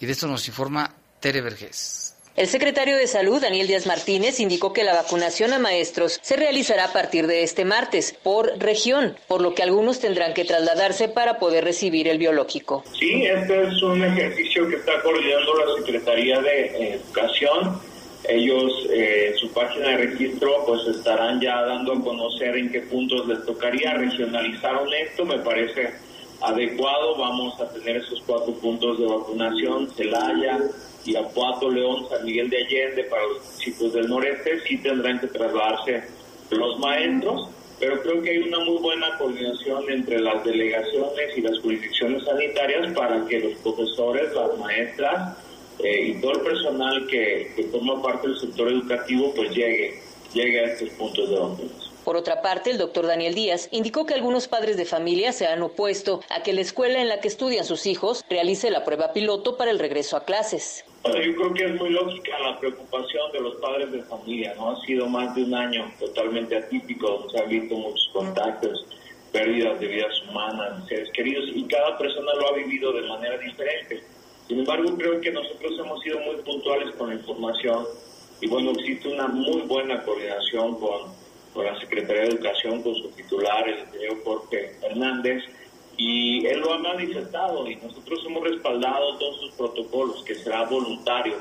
Y de esto nos informa Tere Vergés. El secretario de Salud, Daniel Díaz Martínez, indicó que la vacunación a maestros se realizará a partir de este martes por región, por lo que algunos tendrán que trasladarse para poder recibir el biológico. Sí, este es un ejercicio que está coordinando la Secretaría de Educación. Ellos eh, en su página de registro pues estarán ya dando a conocer en qué puntos les tocaría. Regionalizaron esto, me parece adecuado. Vamos a tener esos cuatro puntos de vacunación, Celaya, Irapuato, León, San Miguel de Allende para los municipios del noreste. Sí tendrán que trasladarse los maestros, pero creo que hay una muy buena coordinación entre las delegaciones y las jurisdicciones sanitarias para que los profesores, las maestras eh, y todo el personal que, que forma parte del sector educativo pues llegue, llegue a estos puntos de vacunación. Por otra parte, el doctor Daniel Díaz indicó que algunos padres de familia se han opuesto a que la escuela en la que estudian sus hijos realice la prueba piloto para el regreso a clases. Bueno, yo creo que es muy lógica la preocupación de los padres de familia, ¿no? Ha sido más de un año totalmente atípico, se han visto muchos contactos, pérdidas de vidas humanas, seres queridos, y cada persona lo ha vivido de manera diferente. Sin embargo, creo que nosotros hemos sido muy puntuales con la información, y bueno, existe una muy buena coordinación con con la Secretaría de Educación, con su titular, el ingeniero Jorge Hernández, y él lo ha manifestado y nosotros hemos respaldado todos sus protocolos, que será voluntario.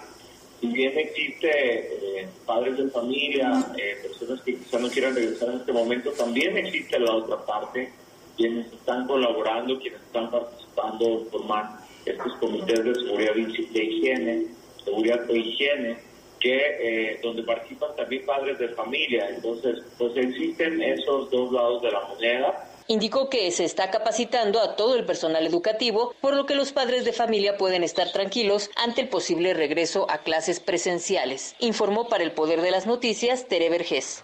si bien existe eh, padres de familia, eh, personas que quizá no quieran regresar en este momento, también existe la otra parte, quienes están colaborando, quienes están participando, formar estos comités de seguridad de higiene, seguridad o higiene, que eh, donde participan también padres de familia. Entonces, pues existen esos dos lados de la moneda Indicó que se está capacitando a todo el personal educativo, por lo que los padres de familia pueden estar tranquilos ante el posible regreso a clases presenciales. Informó para el Poder de las Noticias Tere Vergés.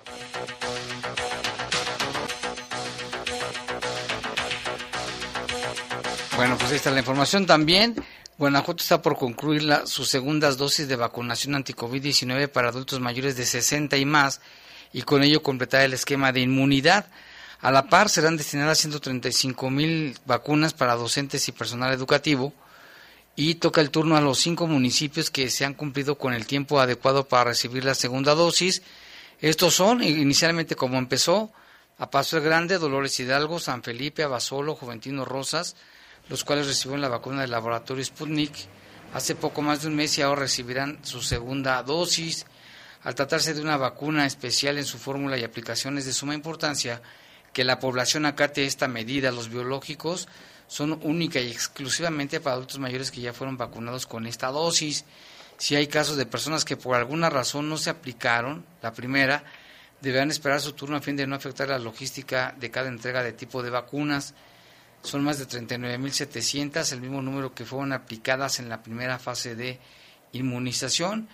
Bueno, pues ahí está la información también. Guanajuato está por concluir la, sus segundas dosis de vacunación anti-COVID-19 para adultos mayores de 60 y más y con ello completar el esquema de inmunidad. A la par serán destinadas 135 mil vacunas para docentes y personal educativo y toca el turno a los cinco municipios que se han cumplido con el tiempo adecuado para recibir la segunda dosis. Estos son, inicialmente como empezó, a Paso el Grande, Dolores Hidalgo, San Felipe, Abasolo, Juventino Rosas, los cuales recibieron la vacuna del laboratorio Sputnik hace poco más de un mes y ahora recibirán su segunda dosis. Al tratarse de una vacuna especial en su fórmula y aplicaciones de suma importancia, que la población acate esta medida. Los biológicos son única y exclusivamente para adultos mayores que ya fueron vacunados con esta dosis. Si hay casos de personas que por alguna razón no se aplicaron la primera, deberán esperar su turno a fin de no afectar la logística de cada entrega de tipo de vacunas. Son más de 39.700, el mismo número que fueron aplicadas en la primera fase de inmunización.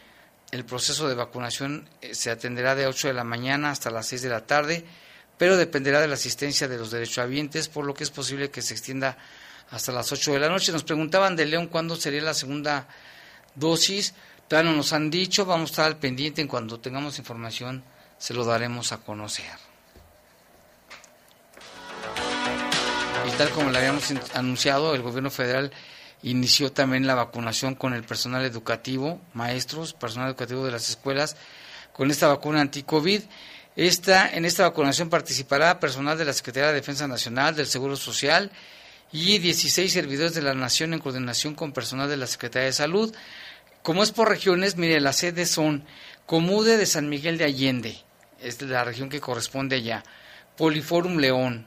El proceso de vacunación eh, se atenderá de 8 de la mañana hasta las 6 de la tarde pero dependerá de la asistencia de los derechohabientes, por lo que es posible que se extienda hasta las 8 de la noche. Nos preguntaban de León cuándo sería la segunda dosis. Todavía no nos han dicho, vamos a estar al pendiente. En cuanto tengamos información, se lo daremos a conocer. Y tal como le habíamos anunciado, el gobierno federal inició también la vacunación con el personal educativo, maestros, personal educativo de las escuelas, con esta vacuna anti-COVID. Esta, en esta vacunación participará personal de la Secretaría de Defensa Nacional, del Seguro Social y 16 servidores de la Nación en coordinación con personal de la Secretaría de Salud. Como es por regiones, mire, las sedes son Comude de San Miguel de Allende, es la región que corresponde allá, Poliforum León,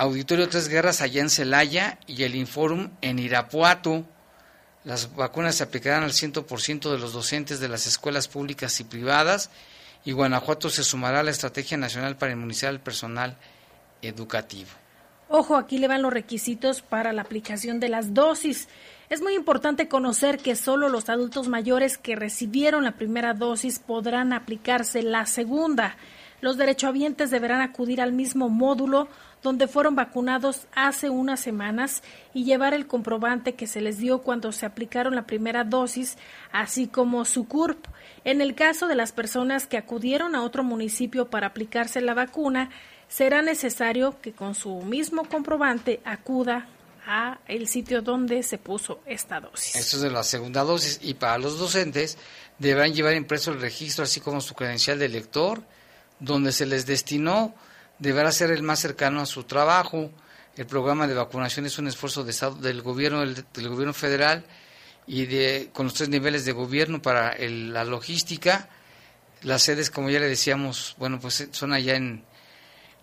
Auditorio Tres Guerras allá en Celaya y el Inforum en Irapuato. Las vacunas se aplicarán al 100% de los docentes de las escuelas públicas y privadas y Guanajuato se sumará a la Estrategia Nacional para Inmunizar al Personal Educativo. Ojo, aquí le van los requisitos para la aplicación de las dosis. Es muy importante conocer que solo los adultos mayores que recibieron la primera dosis podrán aplicarse la segunda. Los derechohabientes deberán acudir al mismo módulo donde fueron vacunados hace unas semanas y llevar el comprobante que se les dio cuando se aplicaron la primera dosis, así como su CURP. En el caso de las personas que acudieron a otro municipio para aplicarse la vacuna, será necesario que con su mismo comprobante acuda a el sitio donde se puso esta dosis. Esto es de la segunda dosis y para los docentes deberán llevar impreso el registro así como su credencial de lector, donde se les destinó deberá ser el más cercano a su trabajo. El programa de vacunación es un esfuerzo de del gobierno del, gobierno federal y de con los tres niveles de gobierno para la logística. Las sedes, como ya le decíamos, bueno, pues son allá en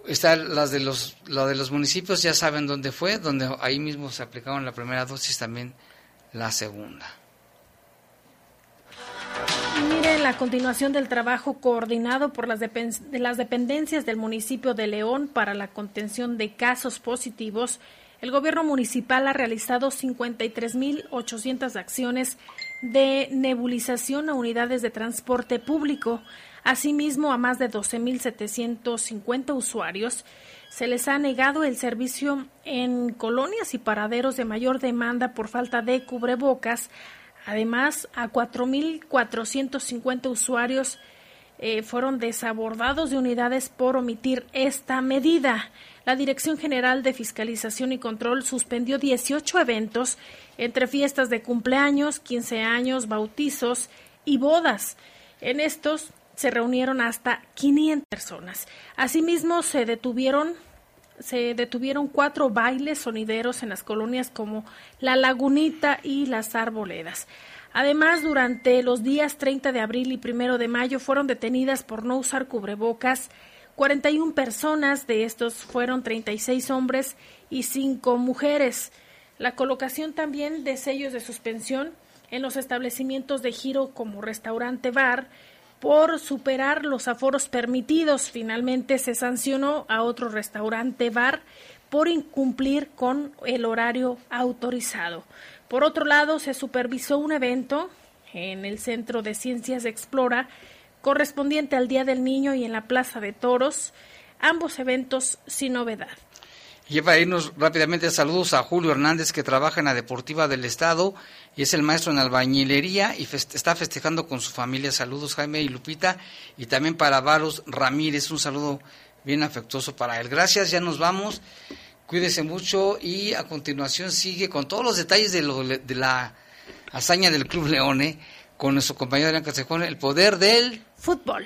están las de los de los municipios ya saben dónde fue, donde ahí mismo se aplicaron la primera dosis también la segunda. Mire, la continuación del trabajo coordinado por las, las dependencias del municipio de León para la contención de casos positivos, el gobierno municipal ha realizado 53.800 acciones de nebulización a unidades de transporte público. Asimismo, a más de 12.750 usuarios se les ha negado el servicio en colonias y paraderos de mayor demanda por falta de cubrebocas, Además, a 4.450 usuarios eh, fueron desabordados de unidades por omitir esta medida. La Dirección General de Fiscalización y Control suspendió 18 eventos entre fiestas de cumpleaños, 15 años, bautizos y bodas. En estos se reunieron hasta 500 personas. Asimismo, se detuvieron se detuvieron cuatro bailes sonideros en las colonias como La Lagunita y Las Arboledas. Además, durante los días 30 de abril y 1 de mayo fueron detenidas por no usar cubrebocas 41 personas, de estos fueron 36 hombres y 5 mujeres. La colocación también de sellos de suspensión en los establecimientos de giro como restaurante bar por superar los aforos permitidos. Finalmente se sancionó a otro restaurante bar por incumplir con el horario autorizado. Por otro lado, se supervisó un evento en el Centro de Ciencias Explora correspondiente al Día del Niño y en la Plaza de Toros, ambos eventos sin novedad. Y para irnos rápidamente, saludos a Julio Hernández, que trabaja en la Deportiva del Estado y es el maestro en albañilería y está festejando con su familia. Saludos, Jaime y Lupita. Y también para Varos Ramírez, un saludo bien afectuoso para él. Gracias, ya nos vamos. Cuídese mucho y a continuación sigue con todos los detalles de, lo, de la hazaña del Club Leone con nuestro compañero Adrián Casejón, el poder del fútbol.